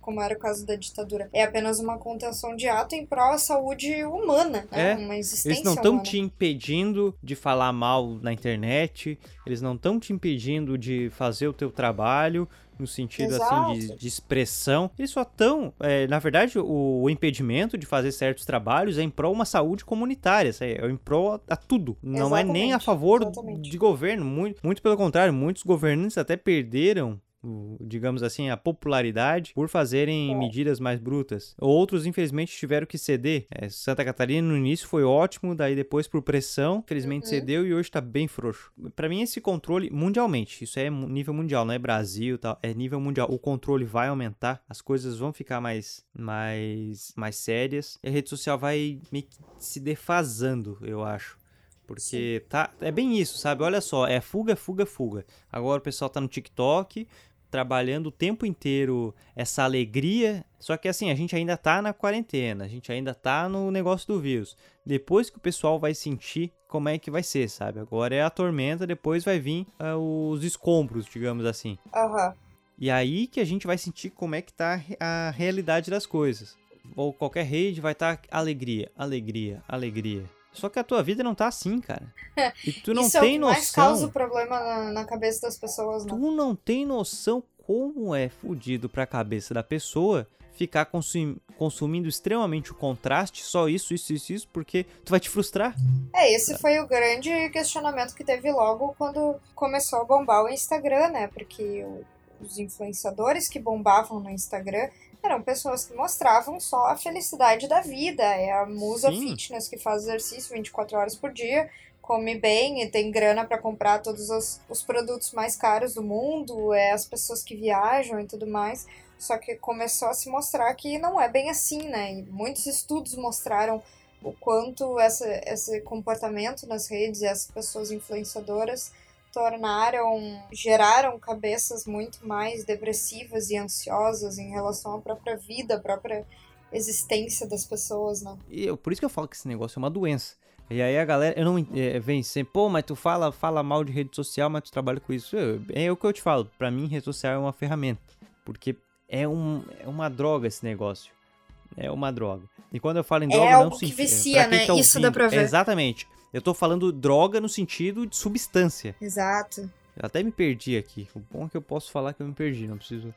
Como era o caso da ditadura. É apenas uma contenção de ato em prol da saúde humana, né? É, uma existência Eles não estão te impedindo de falar mal na internet, eles não estão te impedindo de fazer o teu trabalho, no sentido assim de, Exato. de expressão. Eles só estão, é, na verdade, o, o impedimento de fazer certos trabalhos é em prol uma saúde comunitária, é, é em prol a, a tudo. Não é nem a Exatamente, favor exatamente. de governo, muito, muito pelo contrário, muitos governantes até perderam digamos assim, a popularidade por fazerem É. medidas mais brutas. Outros, infelizmente, tiveram que ceder. É, Santa Catarina no início foi ótimo, daí depois por pressão, infelizmente Uhum. cedeu e hoje tá bem frouxo. Pra mim esse controle mundialmente, isso é nível mundial, não é Brasil, e tal, é nível mundial. O controle vai aumentar, as coisas vão ficar mais mais mais sérias e a rede social vai meio que se defasando, eu acho. Porque tá, é bem isso, sabe? Olha só, é fuga, fuga, fuga. Agora o pessoal tá no TikTok, trabalhando o tempo inteiro essa alegria. Só que assim, a gente ainda tá na quarentena, a gente ainda tá no negócio do vírus. Depois que o pessoal vai sentir como é que vai ser, sabe? Agora é a tormenta, depois vai vir ah, os escombros, digamos assim. Aham. E aí que a gente vai sentir como é que tá a re- a realidade das coisas. Ou qualquer rede vai estar alegria, alegria, alegria. Só que a tua vida não tá assim, cara. E tu não Isso é o tem que noção. mais causa o problema na, na cabeça das pessoas, né? Tu não tem noção como é fudido pra cabeça da pessoa ficar consum- consumindo extremamente o contraste, só isso, isso, isso, isso, porque tu vai te frustrar. É, esse foi o grande questionamento que teve logo quando começou a bombar o Instagram, né? Porque o- os influenciadores que bombavam no Instagram eram pessoas que mostravam só a felicidade da vida. É a musa Sim. fitness que faz exercício 24 horas por dia, come bem e tem grana pra comprar todos os, os produtos mais caros do mundo, é as pessoas que viajam e tudo mais. Só que começou a se mostrar que não é bem assim, né? E muitos estudos mostraram o quanto essa, esse comportamento nas redes e as pessoas influenciadoras tornaram, geraram cabeças muito mais depressivas e ansiosas em relação à própria vida, à própria existência das pessoas, né? E eu- por isso que eu falo que esse negócio é uma doença. E aí a galera, eu não é, vem sempre, pô, mas tu fala, fala mal de rede social, mas tu trabalha com isso. Eu- é o que eu te falo, pra mim rede social é uma ferramenta, porque é, um, é uma droga esse negócio. É uma droga. E quando eu falo em É droga, não algo que se vicia, quem né? tá Isso dá ouvindo, pra ver. Exatamente. Eu tô falando droga no sentido de substância. Exato. Eu até me perdi aqui. O bom é que eu posso falar que eu me perdi, não preciso.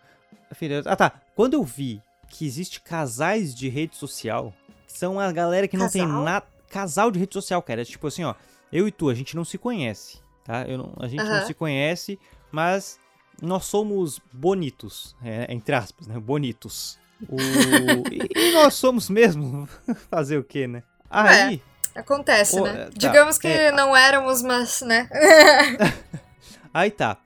Ah, tá. Quando eu vi que existe casais de rede social, que são a galera que não tem nada. Casal de rede social, cara. É tipo assim, ó. Eu e tu, a gente não se conhece, tá? Eu não- a gente não se conhece, mas nós somos bonitos. é, entre aspas, né? Bonitos. O... e, e nós somos mesmo. Fazer o quê, né? Aí. Acontece, Ô, né? tá, Digamos que é, não éramos, mas, né? Aí tá.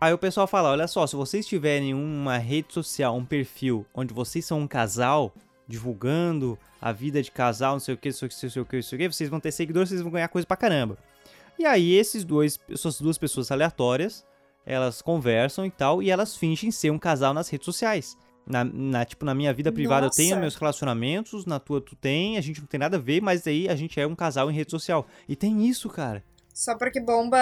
Aí o pessoal fala, olha só, se vocês tiverem uma rede social, um perfil, onde vocês são um casal, divulgando a vida de casal, não sei o que, não sei o que, não sei o que, não sei o que, vocês vão ter seguidores, vocês vão ganhar coisa pra caramba. E aí esses dois, essas duas pessoas aleatórias, elas conversam e tal, e elas fingem ser um casal nas redes sociais. Na, na- tipo, na minha vida privada eu tenho Nossa. meus relacionamentos, na tua tu tem, a gente não tem nada a ver, mas aí a gente é um casal em rede social. E tem isso, cara. Só porque bomba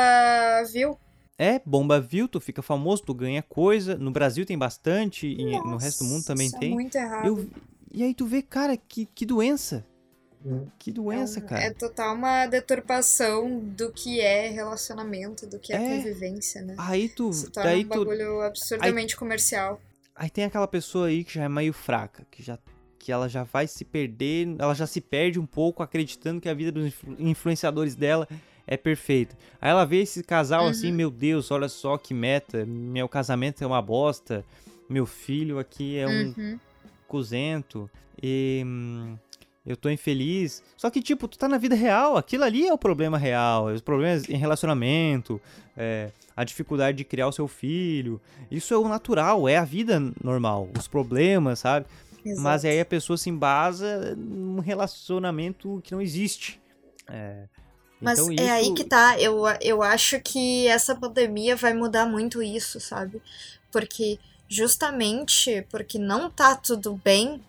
viu. É, bomba viu, tu fica famoso, tu ganha coisa. No Brasil tem bastante, e no resto do mundo também Nossa, isso tem. É muito errado. Eu, e aí tu vê, cara, que, que doença. Que É doença, um- cara. É total uma deturpação do que é relacionamento, do que é, É. convivência, né? Aí tu, Se torna daí um tu, bagulho absurdamente comercial. Aí tem aquela pessoa aí que já é meio fraca, que já que ela já vai se perder, ela já se perde um pouco acreditando que a vida dos influ- influenciadores dela é perfeita. Aí ela vê esse casal Uhum. assim, meu Deus, olha só que meta, meu casamento é uma bosta, meu filho aqui é um Uhum. cozento. E, hum, eu tô infeliz. Só que, tipo, tu tá na vida real, aquilo ali é o problema real. Os problemas em relacionamento, é, a dificuldade de criar o seu filho. Isso é o natural, é a vida normal. Os problemas, sabe? Exato. Mas aí a pessoa se embasa num relacionamento que não existe. É, mas então, é isso... aí que tá. Eu, eu acho que essa pandemia vai mudar muito isso, sabe? Porque justamente porque não tá tudo bem,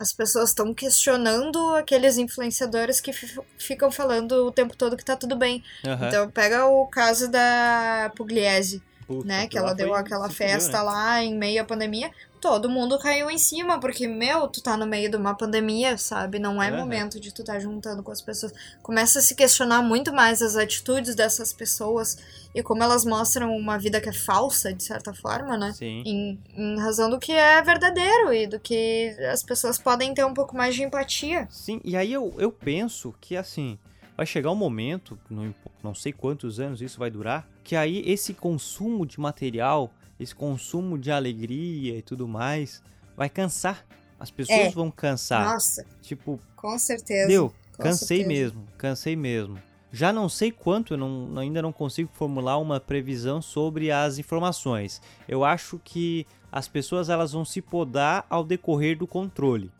as pessoas estão questionando aqueles influenciadores que ficam falando o tempo todo que tá tudo bem. Uhum. Então, pega o caso da Pugliese, Puta, né? Que ela deu aquela festa lá em meio à pandemia todo mundo caiu em cima, porque, meu, tu tá no meio de uma pandemia, sabe? Não é uhum. momento de tu tá juntando com as pessoas. Começa a se questionar muito mais as atitudes dessas pessoas e como elas mostram uma vida que é falsa, de certa forma, né? Sim. Em, em razão do que é verdadeiro e do que as pessoas podem ter um pouco mais de empatia. Sim, e aí eu, eu penso que, assim, vai chegar um momento, não, não sei quantos anos isso vai durar, que aí esse consumo de material esse consumo de alegria e tudo mais vai cansar. As pessoas é. vão cansar. Nossa. Tipo. Com certeza. Deu. Com cansei certeza. mesmo. Cansei mesmo. Já não sei quanto, eu não, ainda não consigo formular uma previsão sobre as informações. Eu acho que as pessoas elas vão se podar ao decorrer do controle.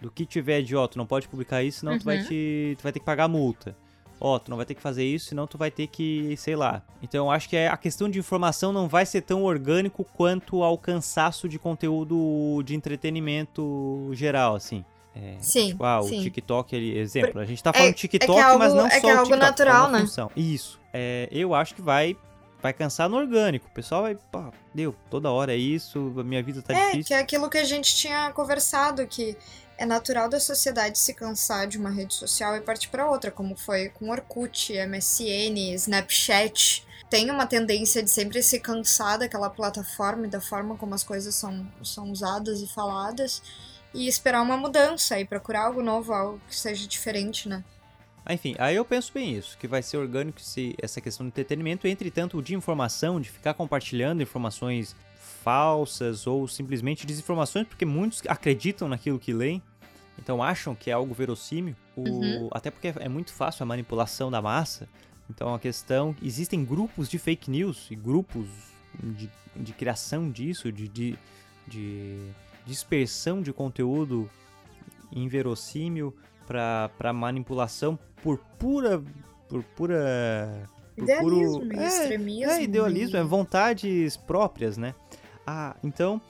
Do que tiver de, ó, tu não pode publicar isso, senão uhum. tu, vai uhum. te, tu vai ter que pagar multa ó, tu não vai ter que fazer isso, senão tu vai ter que, sei lá. Então eu acho que a questão de informação não vai ser tão orgânico quanto ao cansaço de conteúdo de entretenimento geral, assim. É, sim, tipo, ah, sim. o TikTok, ele, exemplo, a gente tá falando é, TikTok, é, é algo, mas não é só é o algo TikTok, natural, né? Função. Isso. É, eu acho que vai vai cansar no orgânico. O pessoal vai, pô, deu, toda hora é isso, a minha vida tá é, difícil. É, que é aquilo que a gente tinha conversado, que é natural da sociedade se cansar de uma rede social e partir para outra, como foi com Orkut, MSN, Snapchat. Tem uma tendência de sempre se cansar daquela plataforma e da forma como as coisas são, são usadas e faladas e esperar uma mudança e procurar algo novo, algo que seja diferente, né? Ah, enfim, aí eu penso bem isso, que vai ser orgânico se essa questão do entretenimento, entretanto, o de informação, de ficar compartilhando informações falsas ou simplesmente desinformações, porque muitos acreditam naquilo que leem, então acham que é algo verossímil, o... uhum. até porque é muito fácil a manipulação da massa. Então a questão, existem grupos de fake news e grupos de, de criação disso, de, de, de dispersão de conteúdo inverossímil para manipulação por pura por pura por idealismo, puro, é, extremismo. É, idealismo, é vontades próprias, né? Ah, então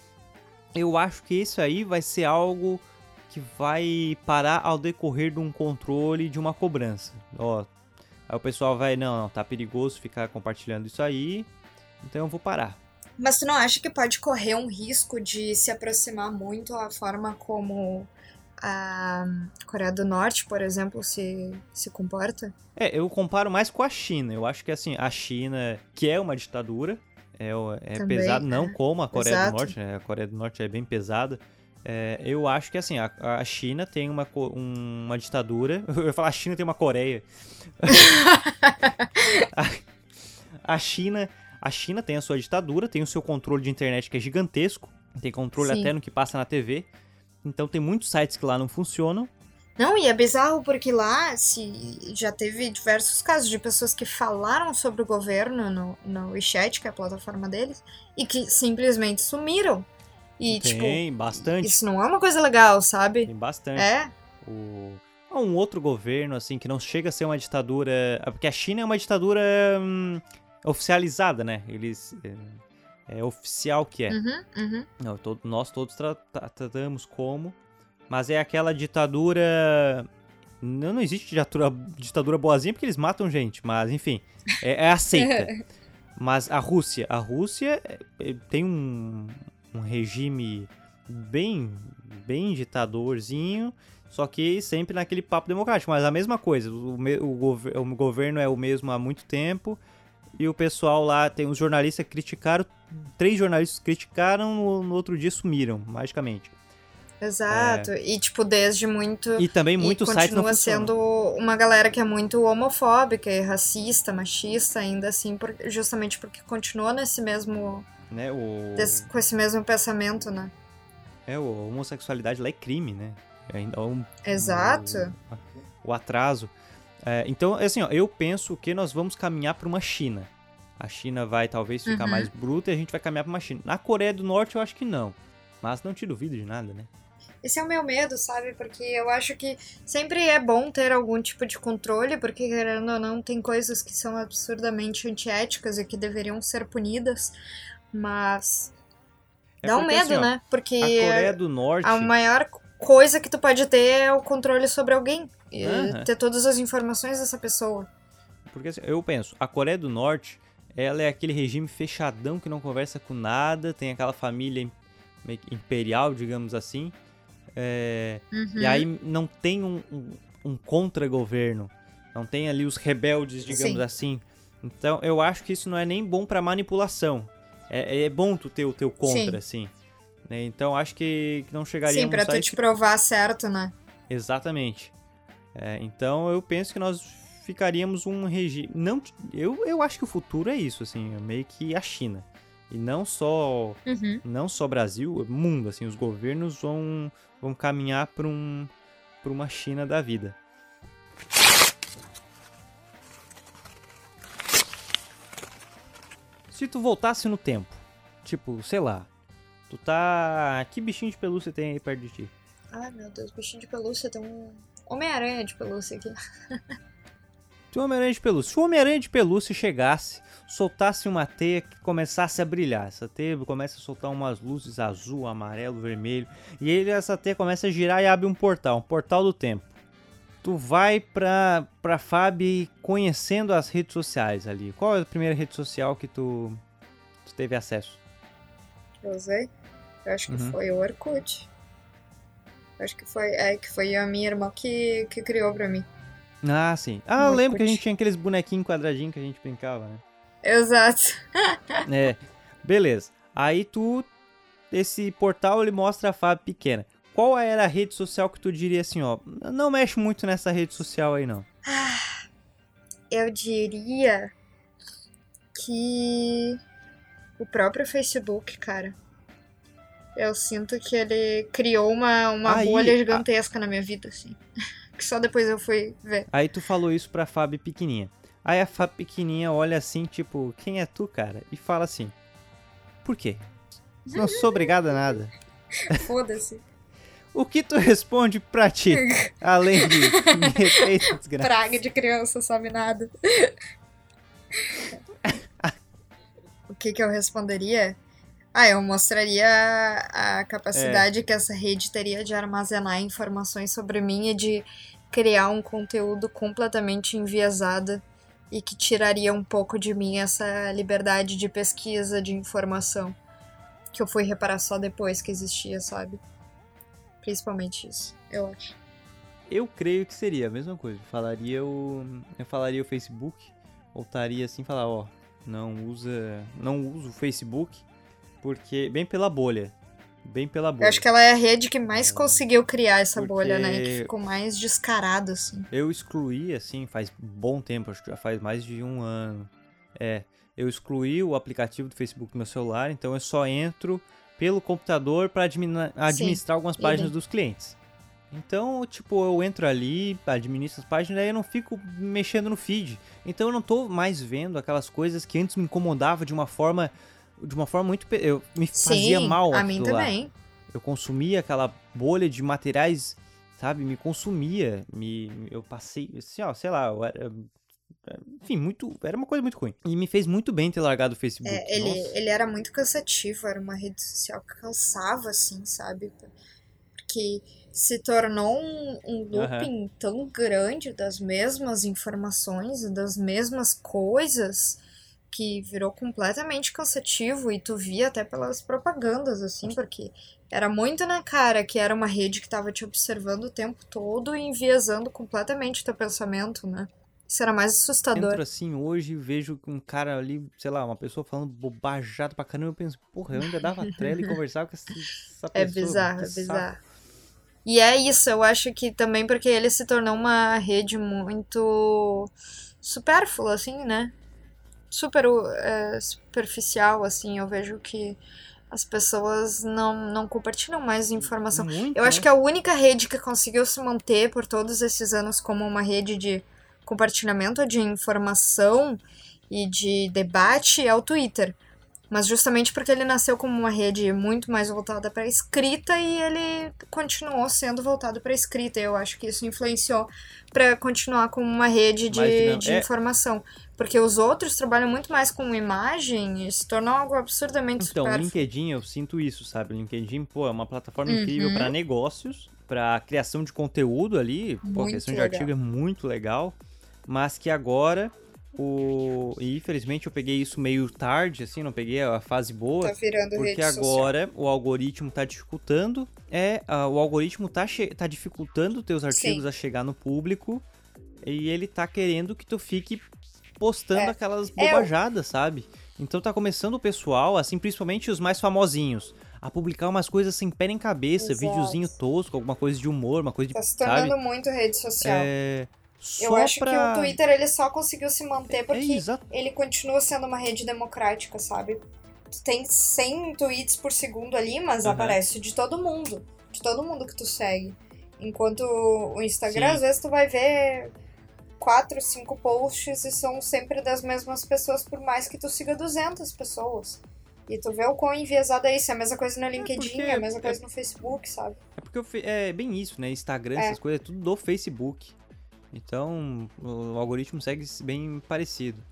eu acho que isso aí vai ser algo que vai parar ao decorrer de um controle de uma cobrança. Ó, aí o pessoal vai, não, não, tá perigoso ficar compartilhando isso aí, então eu vou parar. Mas tu não acha que pode correr um risco de se aproximar muito a forma como a Coreia do Norte, por exemplo, se, se comporta? É, eu comparo mais com a China. Eu acho que assim, a China, que é uma ditadura, é, é pesado, não é. como a Coreia Exato. do Norte, né? A Coreia do Norte é bem pesada. É, eu acho que assim, a, a China tem uma, uma ditadura. Eu ia falar, a China tem uma Coreia. a, a, China. A China tem a sua ditadura, tem o seu controle de internet que é gigantesco. Tem controle Sim. até no que passa na TV. Então tem muitos sites que lá não funcionam. Não, e é bizarro porque lá se já teve diversos casos de pessoas que falaram sobre o governo no, no WeChat, que é a plataforma deles, e que simplesmente sumiram. E, Tem, tipo, bastante. Isso não é uma coisa legal, sabe? Tem bastante. É. O... Um outro governo, assim, que não chega a ser uma ditadura. É, porque a China é uma ditadura hum, oficializada, né? Eles. É, é, oficial que é. Uhum, uhum. Não, todo, nós todos tra tratamos como mas é aquela ditadura. Não, não existe ditadura, ditadura boazinha porque eles matam gente, mas enfim, é, é aceita. mas a Rússia, a Rússia é, é, tem um, um regime bem, bem ditadorzinho, só que sempre naquele papo democrático. Mas a mesma coisa, o, o, o governo é o mesmo há muito tempo e o pessoal lá, tem os jornalistas que criticaram, três jornalistas criticaram, no, no outro dia sumiram, magicamente. Exato. É... E, tipo, desde muito. E também muitos sites não continua sendo uma galera que é muito homofóbica e racista, machista, ainda assim, por... justamente porque continua nesse mesmo. Né, o... Desse... Com esse mesmo pensamento, né? É, a homossexualidade lá é crime, né? ainda um, Exato. O, o atraso. É, então, assim, ó, eu penso que nós vamos caminhar para uma China. A China vai talvez ficar Uhum. mais bruta e a gente vai caminhar para uma China. Na Coreia do Norte eu acho que não. Mas não te duvido de nada, né? Esse é o meu medo, sabe? Porque eu acho que sempre é bom ter algum tipo de controle, porque querendo ou não, tem coisas que são absurdamente antiéticas e que deveriam ser punidas, mas É dá um porque, medo, assim, ó, né? Porque A Coreia do Norte. a maior coisa que tu pode ter é o controle sobre alguém. E Aham. ter todas as informações dessa pessoa. Porque assim, eu penso, a Coreia do Norte, ela é aquele regime fechadão que não conversa com nada, tem aquela família imperial, digamos assim. É, Uhum. E aí não tem um, um, um contra-governo. Não tem ali os rebeldes, digamos Sim. assim. Então eu acho que isso não é nem bom pra manipulação. É, é bom tu ter o teu contra, assim. né? Então acho que que não chegaríamos Sim, pra tu te provar certo, né? Exatamente. É, então eu penso que nós ficaríamos um regime. Não, eu, eu acho que o futuro é isso, assim, é meio que a China. E não só Uhum. não só Brasil, mundo, assim, os governos vão, vão caminhar para um, pra uma China da vida. Se tu voltasse no tempo, tipo, sei lá, tu tá. Que bichinho de pelúcia tem aí perto de ti? Ai, meu Deus, bichinho de pelúcia, tem um Homem-Aranha de pelúcia aqui. Se o Homem-Aranha de pelúcia, se o Homem-Aranha de pelúcia chegasse, soltasse uma teia que começasse a brilhar, essa teia começa a soltar umas luzes azul, amarelo, vermelho, e ele essa teia começa a girar e abre um portal, um portal do tempo. Tu vai pra, pra Fab conhecendo as redes sociais ali. Qual é a primeira rede social que tu, tu teve acesso? Eu usei. Eu acho que Uhum. foi o Orkut. Eu acho que foi, é, que foi a minha irmã que, que criou pra mim. Ah, sim. Ah, eu lembro que a gente tinha aqueles bonequinhos quadradinhos que a gente brincava, né? Exato. É, beleza. Aí tu, esse portal ele mostra a Fábio pequena. Qual era a rede social que tu diria assim, ó, não mexe muito nessa rede social aí não? Eu diria que o próprio Facebook, cara. Eu sinto que ele criou uma, uma Aí, bolha a- gigantesca na minha vida, assim. Que só depois eu fui ver. Aí tu falou isso pra Fábio pequenininha. Aí a Fábio pequenininha olha assim, tipo, quem é tu, cara? E fala assim, por quê? Não sou obrigada a nada. Foda-se. O que tu responde pra ti? Além de me respeita, desgraça. Praga de criança, sabe nada. o que que eu responderia? Ah, eu mostraria a capacidade que essa rede teria de armazenar informações sobre mim e de criar um conteúdo completamente enviesado e que tiraria um pouco de mim essa liberdade de pesquisa, de informação. Que eu fui reparar só depois que existia, sabe? Principalmente isso, eu acho. Eu creio que seria a mesma coisa. Falaria o. Eu falaria o Facebook. Voltaria assim e falar, ó, não usa. Não uso o Facebook. Porque. Bem pela bolha. Bem pela bolha. Eu acho que ela é a rede que mais conseguiu criar essa Porque- bolha, né? Que ficou mais descarado, assim. Eu excluí, assim, faz bom tempo, acho que já faz mais de um ano. É. Eu excluí o aplicativo do Facebook no meu celular, então eu só entro pelo computador para administrar algumas páginas dos clientes. Então, tipo, eu entro ali, administro as páginas, aí eu não fico mexendo no feed. Então eu não tô mais vendo aquelas coisas que antes me incomodava de uma forma de uma forma muito eu me fazia Sim, mal a mim aquilo lá. também. Eu consumia aquela bolha de materiais, sabe? Me consumia. Me, eu passei, assim, ó, sei lá, eu era, enfim, muito, era uma coisa muito ruim. E me fez muito bem ter largado o Facebook. É, ele, Nossa. ele era muito cansativo, era uma rede social que cansava, assim, sabe? Porque se tornou um, um looping tão grande das mesmas informações das mesmas coisas que virou completamente cansativo e tu via até pelas propagandas, assim, porque era muito na cara que era uma rede que tava te observando o tempo todo e enviesando completamente teu pensamento, né? Isso era mais assustador. Entro assim hoje vejo um cara ali, sei lá, uma pessoa falando bobajado pra caramba. Eu penso, porra, eu ainda dava trela e conversava com essa, essa É pessoa. bizarro, é saco. bizarro. E é isso, eu acho que também porque ele se tornou uma rede muito supérflua, assim, né? Super é, superficial, assim. Eu vejo que as pessoas não, não compartilham mais informação. Muito, Eu acho né? que a única rede que conseguiu se manter por todos esses anos como uma rede de compartilhamento de informação e de debate é o Twitter. Mas justamente porque ele nasceu como uma rede muito mais voltada para escrita e ele continuou sendo voltado para escrita. Eu acho que isso influenciou para continuar como uma rede de, de É. informação. Porque os outros trabalham muito mais com imagem e se tornou algo absurdamente Então, o. LinkedIn, eu sinto isso, sabe? O LinkedIn, pô, é uma plataforma Uhum. incrível para negócios, para criação de conteúdo ali. Pô, a questão de legal. artigo é muito legal. Mas que agora, o... e infelizmente eu peguei isso meio tarde, assim, não peguei a fase boa. Tá virando Porque rede social. agora o algoritmo tá dificultando, é, ah, o algoritmo tá, che- tá dificultando teus artigos a chegar no público e ele tá querendo que tu fique postando É. aquelas É, bobajadas, sabe? Então tá começando o pessoal, assim, principalmente os mais famosinhos, a publicar umas coisas sem pé nem cabeça, Exato. videozinho tosco, alguma coisa de humor, uma coisa de, Tá se sabe? tornando muito rede social. É, só Eu acho pra... que o Twitter ele só conseguiu se manter É, porque exato. ele continua sendo uma rede democrática, sabe? Tu tem 100 tweets por segundo ali, mas Aham. aparece de todo mundo. De todo mundo que tu segue. Enquanto o Instagram, Sim. às vezes tu vai ver quatro, cinco posts e são sempre das mesmas pessoas, por mais que tu siga 200 pessoas. E tu vê o quão enviesado é isso. É a mesma coisa no LinkedIn, porque é a mesma é- coisa no Facebook, sabe? É porque é bem isso, né? Instagram, É. essas coisas, é tudo do Facebook. Então, o algoritmo segue bem parecido.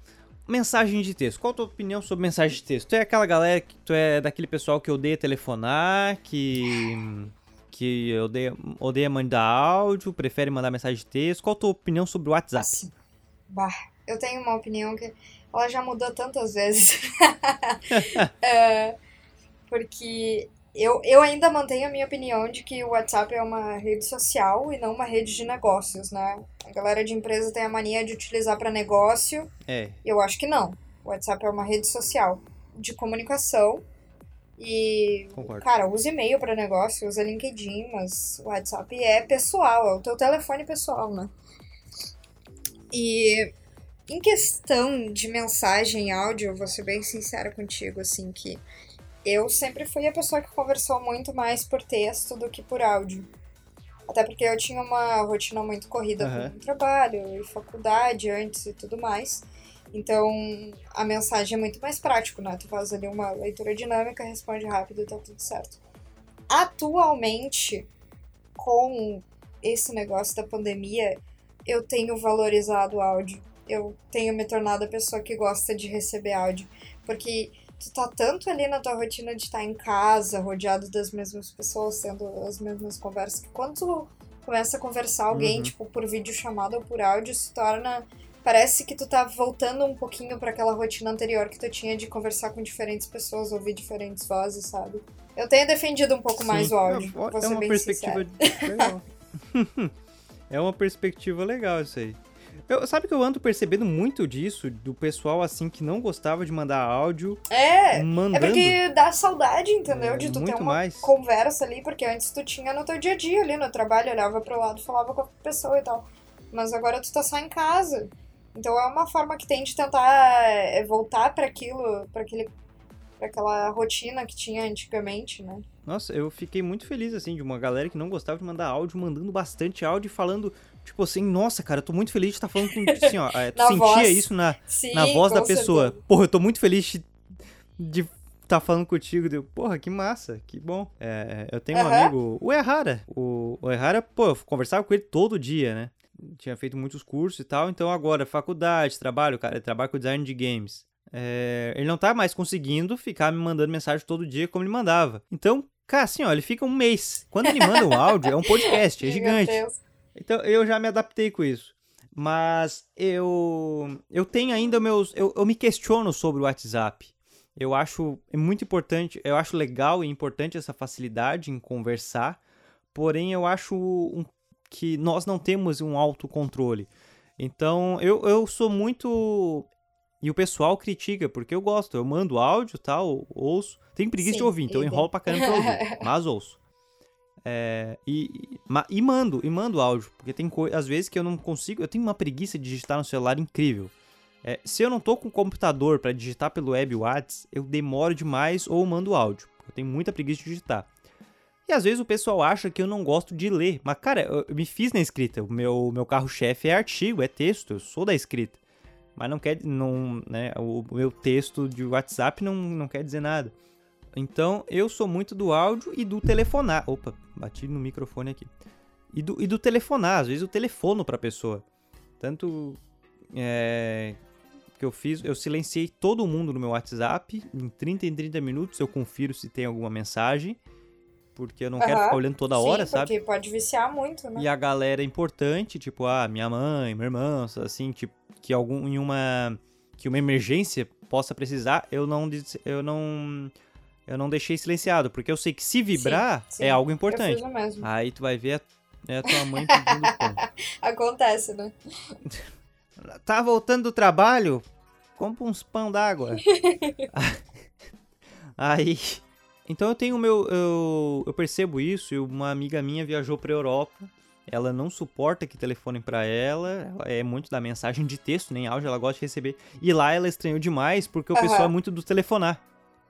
Mensagem de texto. Qual a tua opinião sobre mensagem de texto? Tu é aquela galera que tu é daquele pessoal que odeia telefonar, que que odeia, odeia mandar áudio, prefere mandar mensagem de texto. Qual a tua opinião sobre o WhatsApp? Assim, bah, eu tenho uma opinião que ela já mudou tantas vezes. É, porque eu, eu ainda mantenho a minha opinião de que o WhatsApp é uma rede social e não uma rede de negócios, né? A galera de empresa tem a mania de utilizar para negócio. É, Eu acho que não. O WhatsApp é uma rede social de comunicação. E, concordo. cara, usa e-mail para negócio, usa LinkedIn, mas o WhatsApp é pessoal, é o teu telefone pessoal, né? E em questão de mensagem e áudio, eu vou ser bem sincera contigo, assim, que eu sempre fui a pessoa que conversou muito mais por texto do que por áudio. Até porque eu tinha uma rotina muito corrida Aham. com trabalho e faculdade antes e tudo mais. Então, a mensagem é muito mais prático, né? Tu faz ali uma leitura dinâmica, responde rápido e tá tudo certo. Atualmente, com esse negócio da pandemia, eu tenho valorizado o áudio. Eu tenho me tornado a pessoa que gosta de receber áudio. Porque tu tá tanto ali na tua rotina de estar em casa, rodeado das mesmas pessoas, tendo as mesmas conversas, que quando tu começa a conversar alguém, Uhum. tipo, por vídeo chamada ou por áudio, se torna. Parece que tu tá voltando um pouquinho para aquela rotina anterior que tu tinha de conversar com diferentes pessoas, ouvir diferentes vozes, sabe? Eu tenho defendido um pouco mais Sim. o áudio. É, é uma perspectiva legal. é uma perspectiva legal isso aí. Eu, sabe que eu ando percebendo muito disso, do pessoal assim que não gostava de mandar áudio, É, mandando. é porque dá saudade, entendeu? De tu ter muito uma mais. conversa ali, porque antes tu tinha no teu dia a dia ali no trabalho, olhava pro lado, falava com a pessoa e tal. Mas agora tu tá só em casa. Então é uma forma que tem de tentar é, voltar para aquilo, para aquele pra aquela rotina que tinha antigamente, né? Nossa, eu fiquei muito feliz, assim, de uma galera que não gostava de mandar áudio, mandando bastante áudio e falando, tipo assim, nossa, cara, eu tô muito feliz de estar falando com. Assim, ó, é, tu sentia voz. isso na, Sim, na voz da pessoa. certeza. Porra, eu tô muito feliz de, de tá falando contigo. Deu, porra, que massa, que bom. É, eu tenho um Aham. amigo, o Errara. O, o Errara, pô, eu conversava com ele todo dia, né? Tinha feito muitos cursos e tal, então agora, faculdade, trabalho, cara, ele trabalha com design de games. É, ele não tá mais conseguindo ficar me mandando mensagem todo dia como ele mandava. Então, cara, assim, ó, ele fica um mês. Quando ele manda um áudio, é um podcast, é Meu gigante. Deus. Então eu já me adaptei com isso. Mas eu eu tenho ainda meus eu, eu me questiono sobre o WhatsApp. Eu acho muito importante, eu acho legal e importante essa facilidade em conversar, porém eu acho um- que nós não temos um autocontrole. Então eu, eu sou muito e o pessoal critica, porque eu gosto, eu mando áudio tal, ouço. Tenho preguiça de Sim, ouvir, então eu enrolo pra caramba pra ouvir, mas ouço. É, e, e- ma- mando, e mando áudio, porque tem às vezes que eu não consigo, eu tenho uma preguiça de digitar no celular incrível. É, se eu não tô com o computador pra digitar pelo web Whats, eu demoro demais ou mando áudio. Eu tenho muita preguiça de digitar. E às vezes o pessoal acha que eu não gosto de ler. Mas, cara, eu me fiz na escrita. O meu, meu carro-chefe é artigo, é texto. Eu sou da escrita. Mas não quer. Não, né, o meu texto de WhatsApp não, não quer dizer nada. Então, eu sou muito do áudio e do telefonar. Opa, bati no microfone aqui. E do, e do telefonar. Às vezes eu telefono pra pessoa. Tanto é, que eu fiz, eu silenciei todo mundo no meu WhatsApp. Em 30 em 30 minutos eu confiro se tem alguma mensagem. Porque eu não quero ficar olhando toda hora, Sim, sabe? porque pode viciar muito, né? E a galera importante, tipo, ah, minha mãe, meu irmão, assim, tipo, que algum em uma que uma emergência possa precisar, eu não eu não eu não deixei silenciado, porque eu sei que se vibrar Sim, sim. é algo Eu importante. fiz o mesmo. Aí tu vai ver a, é a tua mãe pedindo pão. Acontece, né? Tá voltando do trabalho? Compra uns pão d'água. Aí. Então eu tenho o meu. Eu, eu percebo isso. e Uma amiga minha viajou pra Europa. Ela não suporta que telefonem pra ela. Ela é muito da mensagem de texto, nem áudio, ela gosta de receber. E lá ela estranhou demais porque o Aham. pessoal é muito do telefonar.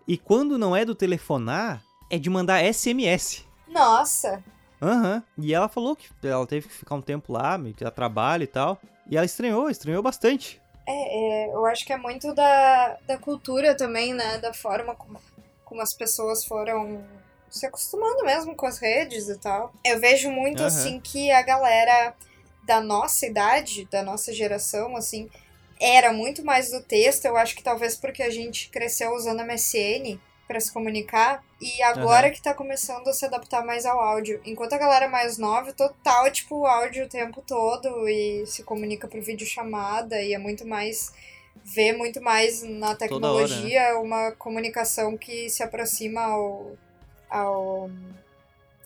E quando não é do telefonar, é de mandar SMS. Nossa! Aham. E ela falou que ela teve que ficar um tempo lá, meio que a trabalho e tal. E ela estranhou, estranhou bastante. É, é, eu acho que é muito da, da cultura também, né? Da forma como, como as pessoas foram se acostumando mesmo com as redes e tal. Eu vejo muito, Aham. assim, que a galera da nossa idade, da nossa geração, assim, era muito mais do texto. Eu acho que talvez porque a gente cresceu usando MSN pra se comunicar e agora Aham. que tá começando a se adaptar mais ao áudio. Enquanto a galera mais nova, total, tipo, áudio o tempo todo e se comunica por videochamada e é muito mais vê muito mais na tecnologia uma comunicação que se aproxima ao, ao,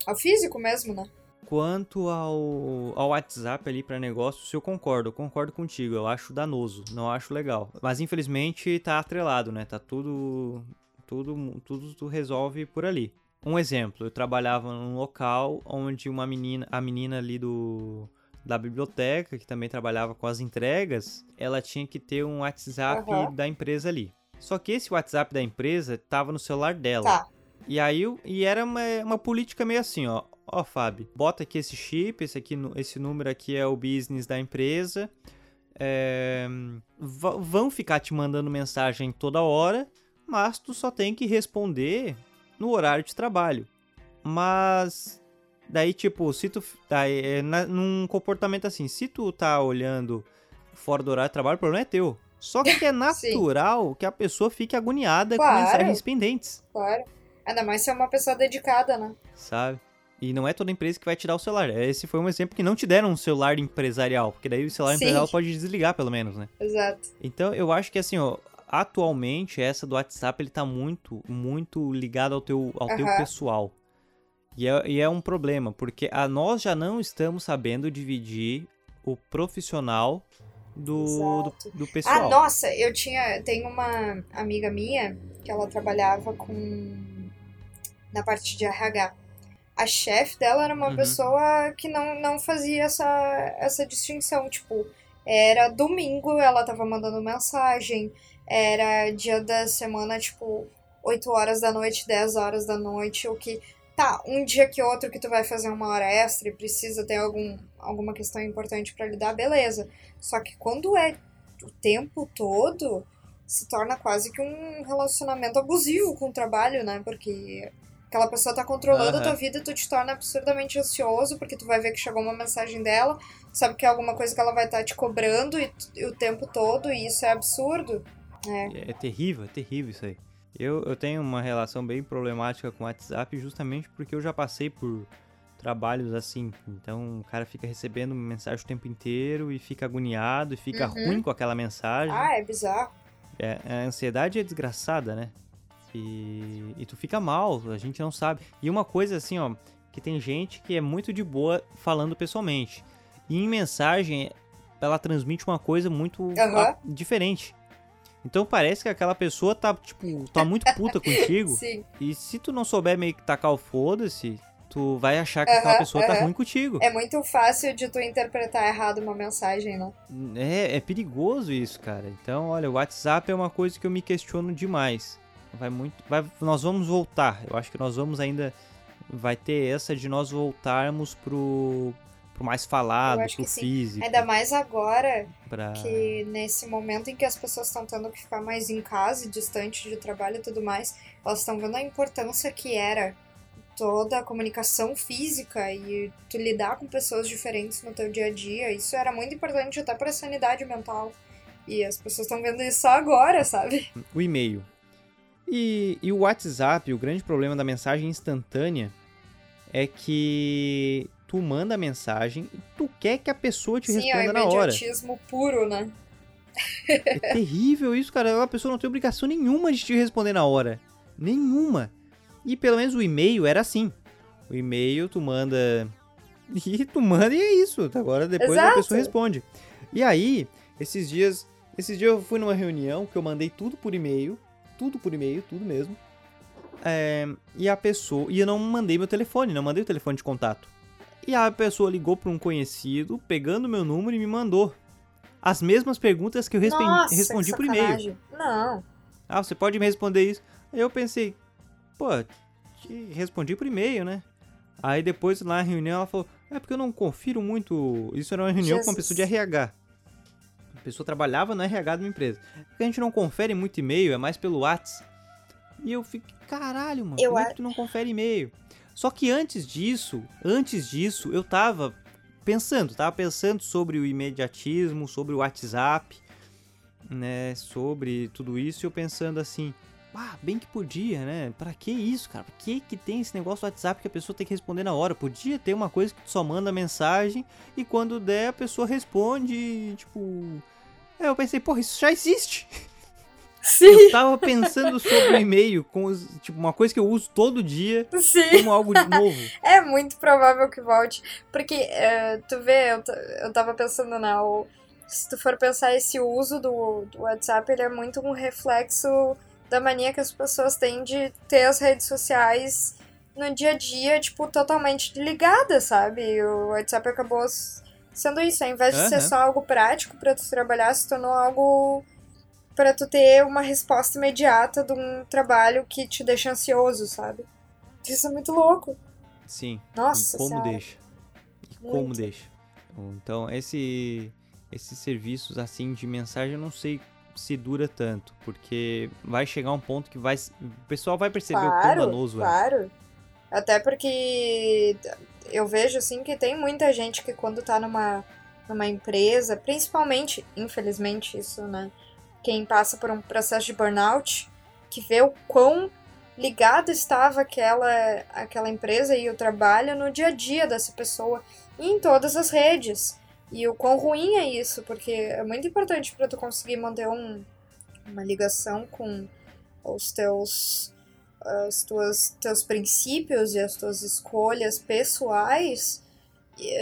ao físico mesmo, né? Quanto ao, ao WhatsApp ali pra negócios, eu concordo, eu concordo contigo. Eu acho danoso, não acho legal. Mas infelizmente tá atrelado, né? Tá tudo. Tudo, tudo tu resolve por ali. Um exemplo, eu trabalhava num local onde uma menina, a menina ali do da biblioteca, que também trabalhava com as entregas, ela tinha que ter um WhatsApp Aham. da empresa ali. Só que esse WhatsApp da empresa tava no celular dela. Tá. E aí, e era uma, uma política meio assim, ó. Ó, Fábio, bota aqui esse chip, esse, aqui, esse número aqui é o business da empresa. É, vão ficar te mandando mensagem toda hora, mas tu só tem que responder no horário de trabalho. Mas daí, tipo, se tu. Daí, é, na- num comportamento assim, se tu tá olhando fora do horário de trabalho, o problema é teu. Só que é natural que a pessoa fique agoniada Claro. com mensagens pendentes. Claro. Ainda mais se é uma pessoa dedicada, né? sabe? E não é toda empresa que vai te dar o celular. Esse foi um exemplo que não te deram um celular empresarial, porque daí o celular Sim. empresarial pode desligar pelo menos, né? Exato. Então eu acho que assim, ó, atualmente essa do WhatsApp ele tá muito, muito ligado ao teu, ao teu pessoal. E é, e é um problema, porque a, nós já não estamos sabendo dividir o profissional do, do, do pessoal. Ah, nossa, eu tinha. Tem uma amiga minha que ela trabalhava com. na parte de RH. A chefe dela era uma Uhum. pessoa que não, não fazia essa, essa distinção. Tipo, era domingo, ela tava mandando mensagem. Era dia da semana, tipo, 8 horas da noite, 10 horas da noite. O que. Tá, um dia que outro que tu vai fazer uma hora extra e precisa ter algum, alguma questão importante pra lidar, beleza. Só que quando é o tempo todo, se torna quase que um relacionamento abusivo com o trabalho, né? Porque aquela pessoa tá controlando a tua vida e tu te torna absurdamente ansioso, porque tu vai ver que chegou uma mensagem dela, sabe que é alguma coisa que ela vai estar te cobrando e, e o tempo todo, e isso é absurdo. É. É terrível, é terrível isso aí. Eu, eu tenho uma relação bem problemática com o WhatsApp justamente porque eu já passei por trabalhos assim. Então o cara fica recebendo mensagem o tempo inteiro e fica agoniado e fica Uhum. ruim com aquela mensagem. Ah, é bizarro. É, a ansiedade é desgraçada, né? E, e tu fica mal, a gente não sabe. E uma coisa assim, ó, que tem gente que é muito de boa falando pessoalmente. E em mensagem, ela transmite uma coisa muito Aham. ah, diferente. Então parece que aquela pessoa tá, tipo, tá muito puta contigo. Sim. E se tu não souber meio que tacar o foda-se, tu vai achar que aquela Aham, pessoa tá aham. ruim contigo. É muito fácil de tu interpretar errado uma mensagem, né? É, é perigoso isso, cara. Então, olha, o WhatsApp é uma coisa que eu me questiono demais. Vai muito. Vai, nós vamos voltar. Eu acho que nós vamos ainda. Vai ter essa de nós voltarmos pro, pro mais falado, pro físico. Ainda mais agora pra... que nesse momento em que as pessoas estão tendo que ficar mais em casa, distante de trabalho e tudo mais, elas estão vendo a importância que era toda a comunicação física e tu lidar com pessoas diferentes no teu dia a dia. Isso era muito importante até para a sanidade mental. E as pessoas estão vendo isso só agora, sabe? O e-mail. E, e o WhatsApp, o grande problema da mensagem instantânea é que tu manda a mensagem e tu quer que a pessoa te Sim, responda é na hora. Sim, é puro, né? É terrível isso, cara. A pessoa não tem obrigação nenhuma de te responder na hora. Nenhuma. E pelo menos o e-mail era assim. O e-mail tu manda. E tu manda e é isso. Agora depois Exato. a pessoa responde. E aí, esses dias. Esses dias eu fui numa reunião que eu mandei tudo por e-mail. Tudo por e-mail, tudo mesmo. É, e a pessoa. E eu não mandei meu telefone, não mandei o telefone de contato. E a pessoa ligou para um conhecido, pegando meu número e me mandou as mesmas perguntas que eu respondi, Nossa, respondi por e-mail. Não. Ah, você pode me responder isso? Aí eu pensei, pô, respondi por e-mail, né? Aí depois lá na reunião ela falou, é porque eu não confiro muito. Isso era uma reunião Jesus. com uma pessoa de RH. A pessoa trabalhava no RH de uma empresa. Porque a gente não confere muito e-mail, é mais pelo WhatsApp. E eu fiquei, caralho, mano, eu como é que tu não confere e-mail? Só que antes disso, antes disso, eu tava pensando, tava pensando sobre o imediatismo, sobre o WhatsApp, né, sobre tudo isso, e eu pensando assim, ah, bem que podia, né? Pra que isso, cara? Por que que tem esse negócio do WhatsApp que a pessoa tem que responder na hora? Podia ter uma coisa que tu só manda mensagem e quando der a pessoa responde, tipo... É, eu pensei, porra, isso já existe. Sim. Eu tava pensando sobre o e-mail, com tipo, uma coisa que eu uso todo dia Sim. como algo de novo. é muito provável que volte. Porque, uh, tu vê, eu, eu tava pensando, né, o, se tu for pensar esse uso do, do WhatsApp, ele é muito um reflexo da mania que as pessoas têm de ter as redes sociais no dia a dia, tipo, totalmente ligadas, sabe? O WhatsApp acabou sendo isso, ao invés de uhum. ser só algo prático para tu trabalhar, se tornou algo para tu ter uma resposta imediata de um trabalho que te deixa ansioso, sabe? Isso é muito louco. Sim. Nossa, e como deixa? E muito. como deixa? Então, esse esses serviços assim de mensagem, eu não sei se dura tanto, porque vai chegar um ponto que vai o pessoal vai perceber claro, o quão danoso claro. é. Claro. Até porque eu vejo assim que tem muita gente que quando tá numa numa empresa, principalmente, infelizmente isso, né? Quem passa por um processo de burnout, que vê o quão ligado estava aquela aquela empresa e o trabalho no dia a dia dessa pessoa em todas as redes. E o quão ruim é isso, porque é muito importante para tu conseguir manter um, uma ligação com os teus os tuas, teus princípios e as tuas escolhas pessoais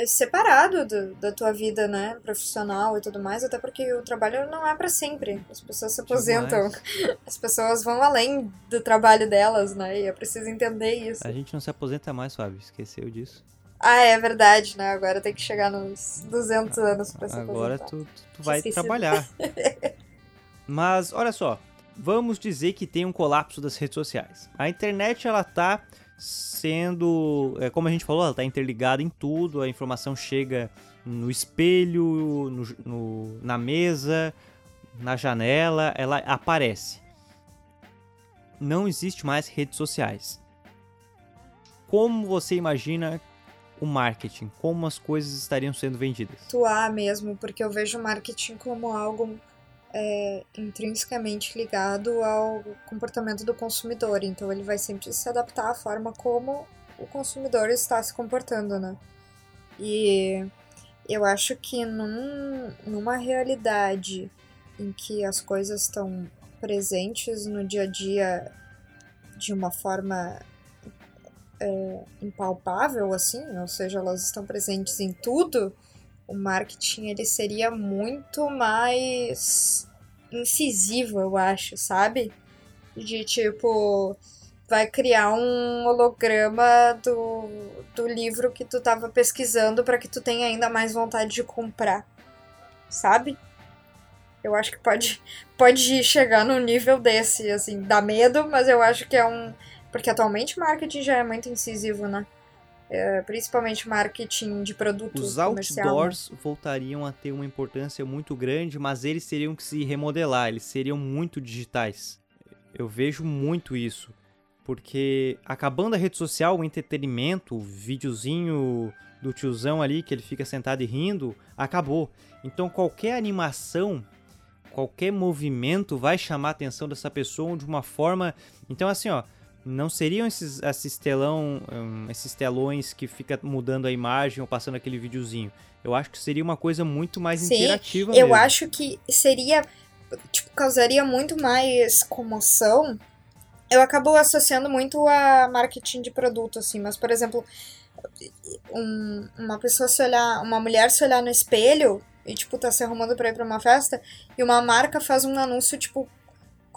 separado do, da tua vida, né, profissional e tudo mais, até porque o trabalho não é para sempre. As pessoas se aposentam. Demais. As pessoas vão além do trabalho delas, né? E é preciso entender isso. A gente não se aposenta mais, Fábio, esqueceu disso. Ah, é verdade, né? Agora tem que chegar nos 200 anos pra se Agora tu, tu vai trabalhar. Mas, olha só. Vamos dizer que tem um colapso das redes sociais. A internet, ela tá sendo... É, como a gente falou, ela tá interligada em tudo. A informação chega no espelho, no, no, na mesa, na janela. Ela aparece. Não existe mais redes sociais. Como você imagina o marketing, como as coisas estariam sendo vendidas? Atuar mesmo, porque eu vejo o marketing como algo é, intrinsecamente ligado ao comportamento do consumidor, então ele vai sempre se adaptar à forma como o consumidor está se comportando, né? E eu acho que num, numa realidade em que as coisas estão presentes no dia a dia de uma forma é, impalpável, assim, ou seja, elas estão presentes em tudo, o marketing ele seria muito mais incisivo, eu acho, sabe? De tipo, vai criar um holograma do, do livro que tu tava pesquisando para que tu tenha ainda mais vontade de comprar, sabe? Eu acho que pode, pode chegar num nível desse, assim, dá medo, mas eu acho que é um. Porque atualmente marketing já é muito incisivo, né? É, principalmente marketing de produto Os né? outdoors voltariam a ter uma importância muito grande, mas eles teriam que se remodelar, eles seriam muito digitais. Eu vejo muito isso. Porque acabando a rede social, o entretenimento, o videozinho do tiozão ali que ele fica sentado e rindo, acabou. Então qualquer animação, qualquer movimento vai chamar a atenção dessa pessoa de uma forma. Então, assim, ó, não seriam esses, esses telão, hum, esses telões que fica mudando a imagem ou passando aquele videozinho. Eu acho que seria uma coisa muito mais Sim, interativa Eu mesmo. acho que seria. Tipo, causaria muito mais comoção. Eu acabo associando muito a marketing de produto, assim, mas, por exemplo, um- uma pessoa se olhar, uma mulher se olhar no espelho e, tipo, tá se arrumando pra ir pra uma festa, e uma marca faz um anúncio, tipo,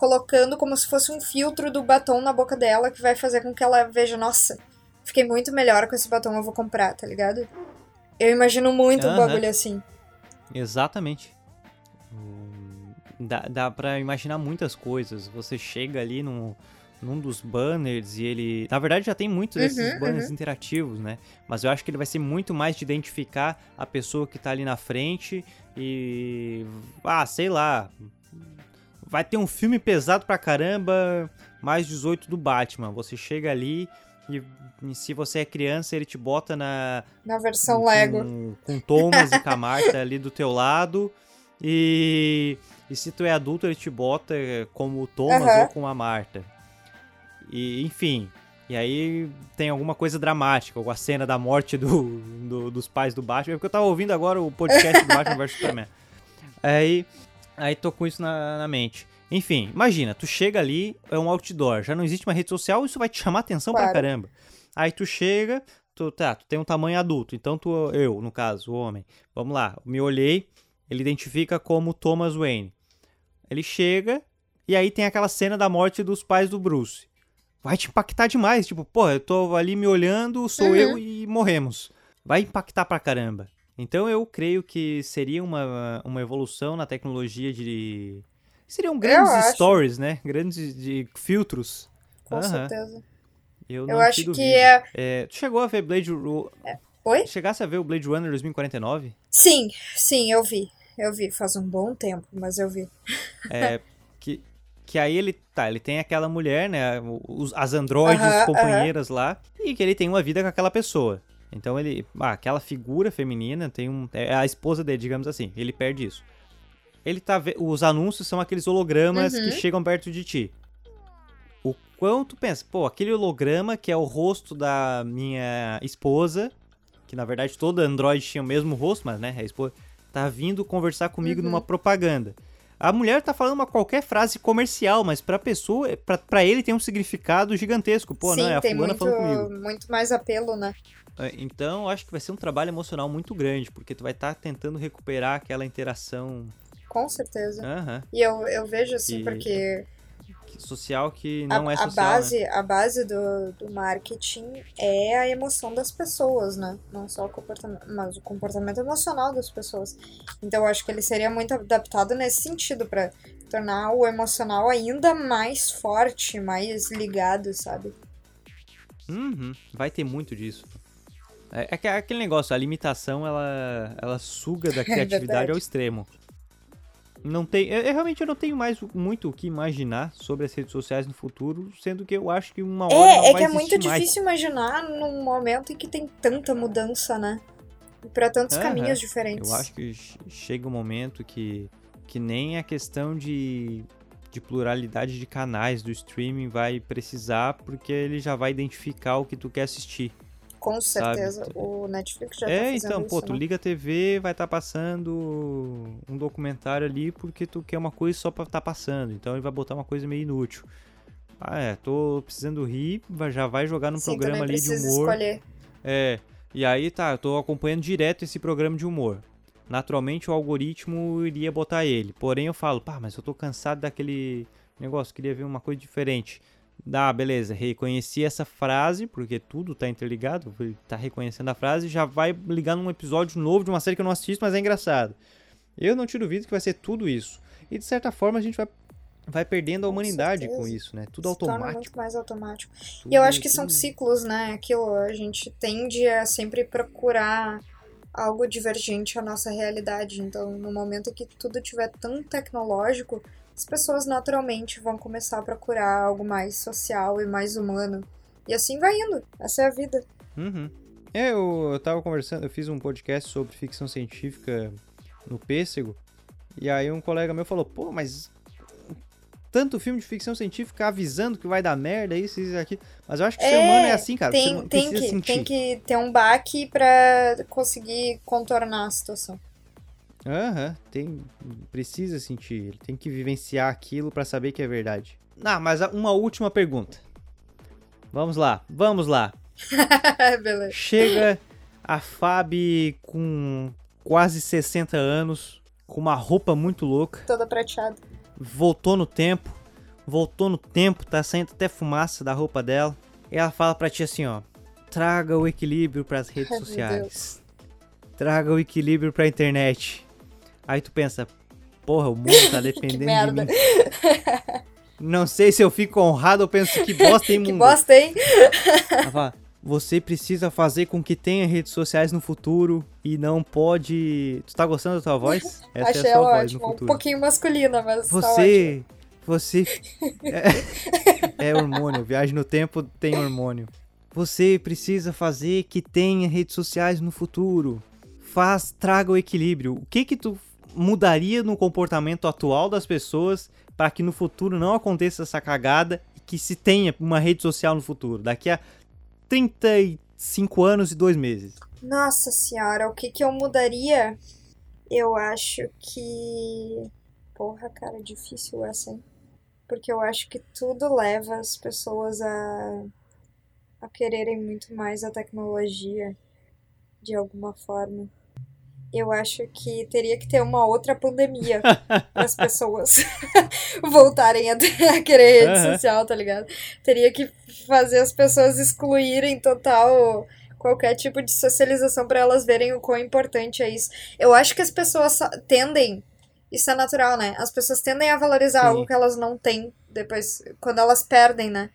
colocando como se fosse um filtro do batom na boca dela, que vai fazer com que ela veja, nossa, fiquei muito melhor com esse batom, eu vou comprar, tá ligado? Eu imagino muito um Aham. bagulho assim. Exatamente. Dá, dá pra imaginar muitas coisas. Você chega ali num, num dos banners e ele. Na verdade, já tem muitos desses Uhum, banners interativos, né? Mas eu acho que ele vai ser muito mais de identificar a pessoa que tá ali na frente e. Ah, sei lá. Vai ter um filme pesado pra caramba, mais 18 do Batman. Você chega ali e, e se você é criança, ele te bota na, Na versão com, Lego. Com Thomas e com a Marta ali do teu lado. E, e se tu é adulto, ele te bota como o Thomas Aham. ou com a Marta. E, enfim. E aí tem alguma coisa dramática, ou a cena da morte do, do- dos pais do Batman. Porque eu tava ouvindo agora o podcast do Batman vs Superman. Aí, aí tô com isso na, na mente. Enfim, imagina, tu chega ali, é um outdoor, já não existe uma rede social, isso vai te chamar atenção pra Claro. caramba. Aí tu chega, tu, tá, tu tem um tamanho adulto, então tu, eu, no caso, o homem, vamos lá, me olhei, ele identifica como Thomas Wayne. Ele chega, e aí tem aquela cena da morte dos pais do Bruce. Vai te impactar demais, tipo, pô, eu tô ali me olhando, sou Uhum. eu e morremos. Vai impactar pra caramba. Então eu creio que seria uma, uma evolução na tecnologia de. Seriam grandes acho. stories, né? Grandes de filtros. Com certeza. Eu, Eu acho que é. É, tu chegou a ver Blade Oi? Chegasse a ver o Blade Runner 2049? Sim, sim, eu vi. Eu vi, faz um bom tempo, mas eu vi. É, que, que aí ele tá, ele tem aquela mulher, né? os- as androides Aham, companheiras lá, e que ele tem uma vida com aquela pessoa. Então ele. Ah, aquela figura feminina tem um. É a esposa dele, digamos assim. Ele perde isso. Ele tá. Os anúncios são aqueles hologramas Uhum. que chegam perto de ti. O quanto pensa, pô, aquele holograma que é o rosto da minha esposa, que na verdade toda Android tinha o mesmo rosto, mas né, a esposa, tá vindo conversar comigo Uhum. numa propaganda. A mulher tá falando uma qualquer frase comercial, mas pra pessoa, pra, pra ele tem um significado gigantesco. Pô, sim, não, é a tem fulana muito, falando comigo. muito mais apelo, né? É, Então, eu acho que vai ser um trabalho emocional muito grande, porque tu vai estar tentando recuperar aquela interação Com certeza. aham, E eu, eu vejo assim, E porque que- social que a, não é a social, né? base, a base do, do marketing é a emoção das pessoas, né? Não só o comportamento, mas o comportamento emocional das pessoas. Então eu acho que ele seria muito adaptado nesse sentido, pra tornar o emocional ainda mais forte, mais ligado, sabe? Uhum, vai ter muito disso. É, é que- é aquele negócio, a limitação, ela, ela suga da criatividade verdade. ao extremo. Não tem, eu, eu realmente eu não tenho mais muito o que imaginar sobre as redes sociais no futuro, sendo que eu acho que uma hora É, é que é muito mais. difícil imaginar num momento em que tem tanta mudança, né? E pra tantos Aham. caminhos diferentes. Eu acho que che- chega um momento que, que nem a questão de, de pluralidade de canais do streaming vai precisar, porque ele já vai identificar o que tu quer assistir. Com certeza. sabe? O Netflix já tá é, fazendo então, isso, pô, tu né? liga a TV, vai estar passando um documentário ali porque tu quer uma coisa só pra estar passando. Então ele vai botar uma coisa meio inútil. Ah, é, tô precisando rir, já vai jogar num Sim, programa ali de humor. escolher. É, e aí tá, eu tô acompanhando direto esse programa de humor. Naturalmente o algoritmo iria botar ele. Porém eu falo, pá, mas eu tô cansado daquele negócio, queria ver uma coisa diferente. Ah, beleza, reconheci essa frase, porque tudo tá interligado, ele tá reconhecendo a frase, já vai ligar num episódio novo de uma série que eu não assisto, mas é engraçado. Eu não te duvido que vai ser tudo isso. E de certa forma a gente vai, vai perdendo a Com humanidade certeza. com isso, né? Tudo Se torna automático. muito mais automático. tudo- E eu acho que são ciclos, né? Aquilo, a gente tende a sempre procurar algo divergente à nossa realidade. Então, no momento que tudo tiver tão tecnológico, as pessoas naturalmente vão começar a procurar algo mais social e mais humano. E assim vai indo. Essa é a vida. Uhum. É, eu, eu tava conversando, eu fiz um podcast sobre ficção científica no Pêssego, e aí um colega meu falou, pô, mas tanto filme de ficção científica avisando que vai dar merda, isso, isso, aqui. Mas eu acho que o ser É, humano é assim, cara. Tem, tem, que, sentir. tem que ter um baque pra conseguir contornar a situação. Aham, tem, precisa sentir, ele tem que vivenciar aquilo pra saber que é verdade. Ah, mas a- uma última pergunta. Vamos lá, vamos lá. Beleza. Chega a Fábio com quase 60 anos, com uma roupa muito louca, Toda prateada. voltou no tempo, voltou no tempo, tá saindo até fumaça da roupa dela. E ela fala pra ti assim, ó: "Traga o equilíbrio pras redes Ai, meu sociais. Traga o equilíbrio pra internet." Aí tu pensa: "Porra, o mundo tá dependendo de merda. mim." Não sei se eu fico honrado ou penso que bosta, hein, mundo. Que bosta, hein? Fala, você precisa fazer com que tenha redes sociais no futuro e não pode. Tu tá gostando da tua voz? Essa Achei é a sua ela voz no ótima. Um futuro. pouquinho masculina, mas tá. Você. Você. É, é hormônio. Viagem no tempo tem hormônio. Você precisa fazer que tenha redes sociais no futuro. Faz, traga o equilíbrio. O que que tu mudaria no comportamento atual das pessoas para que no futuro não aconteça essa cagada e que se tenha uma rede social no futuro? Daqui a 35 anos e dois meses. Nossa senhora, o que que eu mudaria? Eu acho que. Porra, cara, difícil essa, hein? Porque eu acho que tudo leva as pessoas a. a quererem muito mais a tecnologia, de alguma forma. Eu acho que teria que ter uma outra pandemia para as pessoas voltarem a, a querer rede Aham. social, tá ligado? Teria que fazer as pessoas excluírem total qualquer tipo de socialização para elas verem o quão importante é isso. Eu acho que as pessoas tendem, isso é natural, né? As pessoas tendem a valorizar Sim. algo que elas não têm depois, quando elas perdem, né?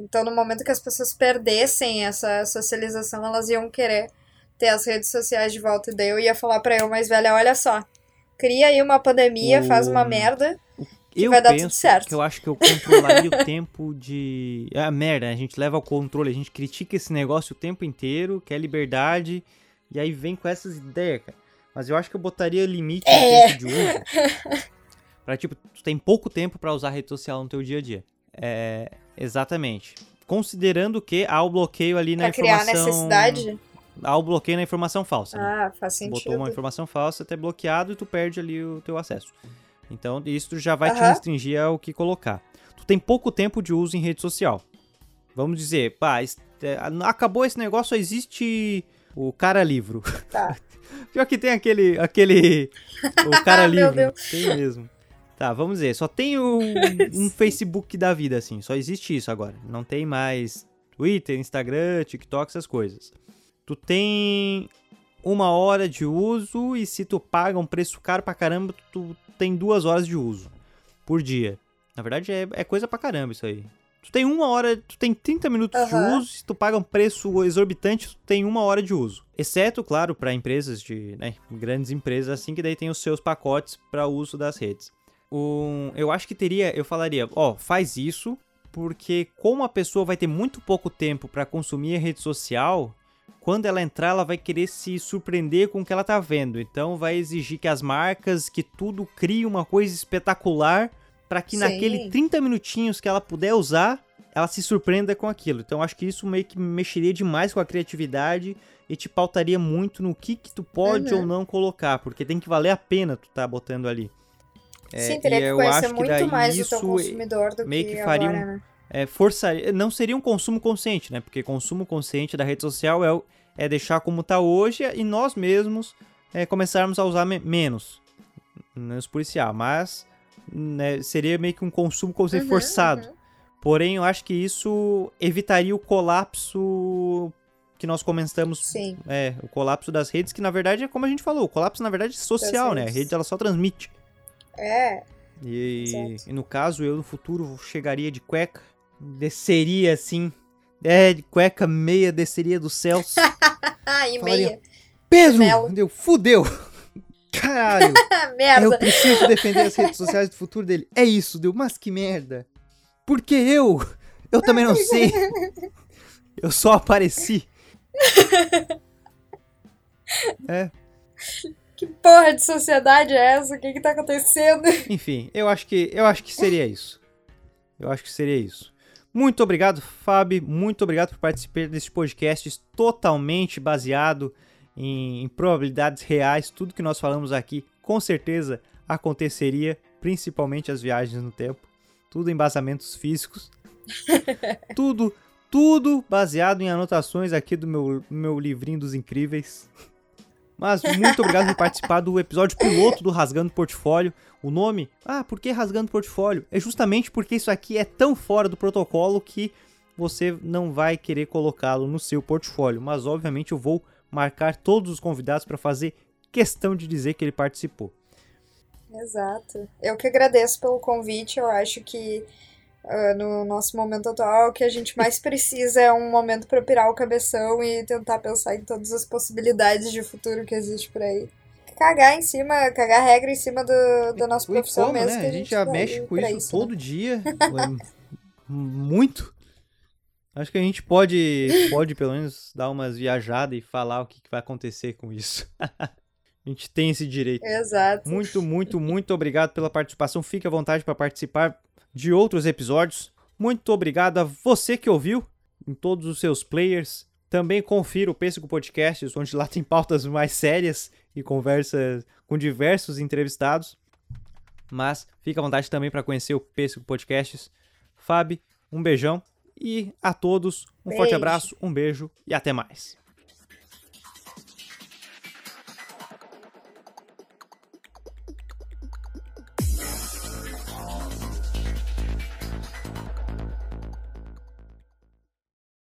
Então, no momento que as pessoas perdessem essa socialização, elas iam querer ter as redes sociais de volta. E daí eu ia falar pra eu mais velha, olha só, cria aí uma pandemia, faz uma O- merda, que eu vai dar tudo penso certo. que eu acho que eu controlaria o tempo de. Ah, merda, a gente leva o controle, a gente critica esse negócio o tempo inteiro, quer liberdade, e aí vem com essas ideias, cara. Mas eu acho que eu botaria limite É. no tempo de uso. pra, tipo, tu tem pouco tempo pra usar rede social no teu dia a dia. É, exatamente. Considerando que há o bloqueio ali na Pra criar informação. necessidade. Há o bloqueio na informação falsa. né? Ah, faz Botou sentido. uma informação falsa, até bloqueado e tu perde ali o teu acesso. Então, isso já vai te Aham. restringir ao que colocar. Tu tem pouco tempo de uso em rede social. Vamos dizer, pá, é, acabou esse negócio, só existe o cara livro. Tá. Pior que tem aquele, aquele, o cara livro. Tem mesmo. Tá, vamos dizer, só tem o- um Facebook da vida, assim, só existe isso agora. Não tem mais Twitter, Instagram, TikTok, essas coisas. Tu tem uma hora de uso e se tu paga um preço caro pra caramba, tu tem duas horas de uso por dia. Na verdade, é, é coisa pra caramba isso aí. Tu tem uma hora, tu tem 30 minutos de Aham. uso, se tu paga um preço exorbitante, tu tem uma hora de uso. Exceto, claro, pra empresas de, né, grandes empresas assim, que daí tem os seus pacotes pra uso das redes. Um, eu acho que teria, eu falaria, ó, faz isso, porque como a pessoa vai ter muito pouco tempo pra consumir a rede social, quando ela entrar, ela vai querer se surpreender com o que ela tá vendo. Então vai exigir que as marcas, que tudo crie uma coisa espetacular para que Sim. naquele 30 minutinhos que ela puder usar, ela se surpreenda com aquilo. Então acho que isso meio que mexeria demais com a criatividade e te pautaria muito no que que tu pode Uhum. ou não colocar, porque tem que valer a pena tu tá botando ali. É, Sim, teria e que eu conhecer muito mais isso teu consumidor do meio que, que faria agora, um- né? É, forçaria, não seria um consumo consciente, né? Porque consumo consciente da rede social é, o- é deixar como tá hoje e nós mesmos é, começarmos a usar me- menos, menos policial, mas né, seria meio que um consumo consciente Uhum, forçado. uhum. Porém, eu acho que isso evitaria o colapso que nós comentamos Sim. é, o colapso das redes, que na verdade é como a gente falou, o colapso na verdade é social, né? A rede ela só transmite. É. E, e, no caso, eu no futuro chegaria de cueca, desceria assim, é, de cueca meia, desceria dos céus. e meia. Pedro! Deu, fudeu! Caralho! merda! Eu preciso defender as redes sociais do futuro dele. É isso, deu, mas que merda! Porque eu, eu também não sei. Eu só apareci. É. Que porra de sociedade é essa? O que que tá acontecendo? Enfim, eu acho que eu acho que seria isso. Eu acho que seria isso. Muito obrigado, Fábio. Muito obrigado por participar desse podcast totalmente baseado em, em probabilidades reais. Tudo que nós falamos aqui, com certeza aconteceria, principalmente as viagens no tempo. Tudo embasamentos físicos. tudo, tudo baseado em anotações aqui do meu, meu livrinho dos incríveis. Mas muito obrigado por participar do episódio piloto do Rasgando Portfólio. O nome? Ah, por que Rasgando Portfólio? É justamente porque isso aqui é tão fora do protocolo que você não vai querer colocá-lo no seu portfólio. Mas obviamente eu vou marcar todos os convidados para fazer questão de dizer que ele participou. Exato. Eu que agradeço pelo convite. Eu acho que uh, no nosso momento atual, o que a gente mais precisa é um momento para pirar o cabeção e tentar pensar em todas as possibilidades de futuro que existe por aí. Cagar em cima, cagar regra em cima do, da nossa profissão como, mesmo. Né? A, gente já mexe com isso, isso, todo né? dia. muito. Acho que a gente pode, pode pelo menos dar umas viajadas e falar o que, que vai acontecer com isso. a gente tem esse direito. Exato. Muito, muito, muito obrigado pela participação. Fique à vontade para participar de outros episódios. Muito obrigado a você que ouviu em todos os seus players. Também confira o Pêssego Podcasts, onde lá tem pautas mais sérias e conversas com diversos entrevistados. Mas fique à vontade também para conhecer o Pêssego Podcasts. Fábio, um beijão e a todos um beijo. forte abraço, um beijo e até mais.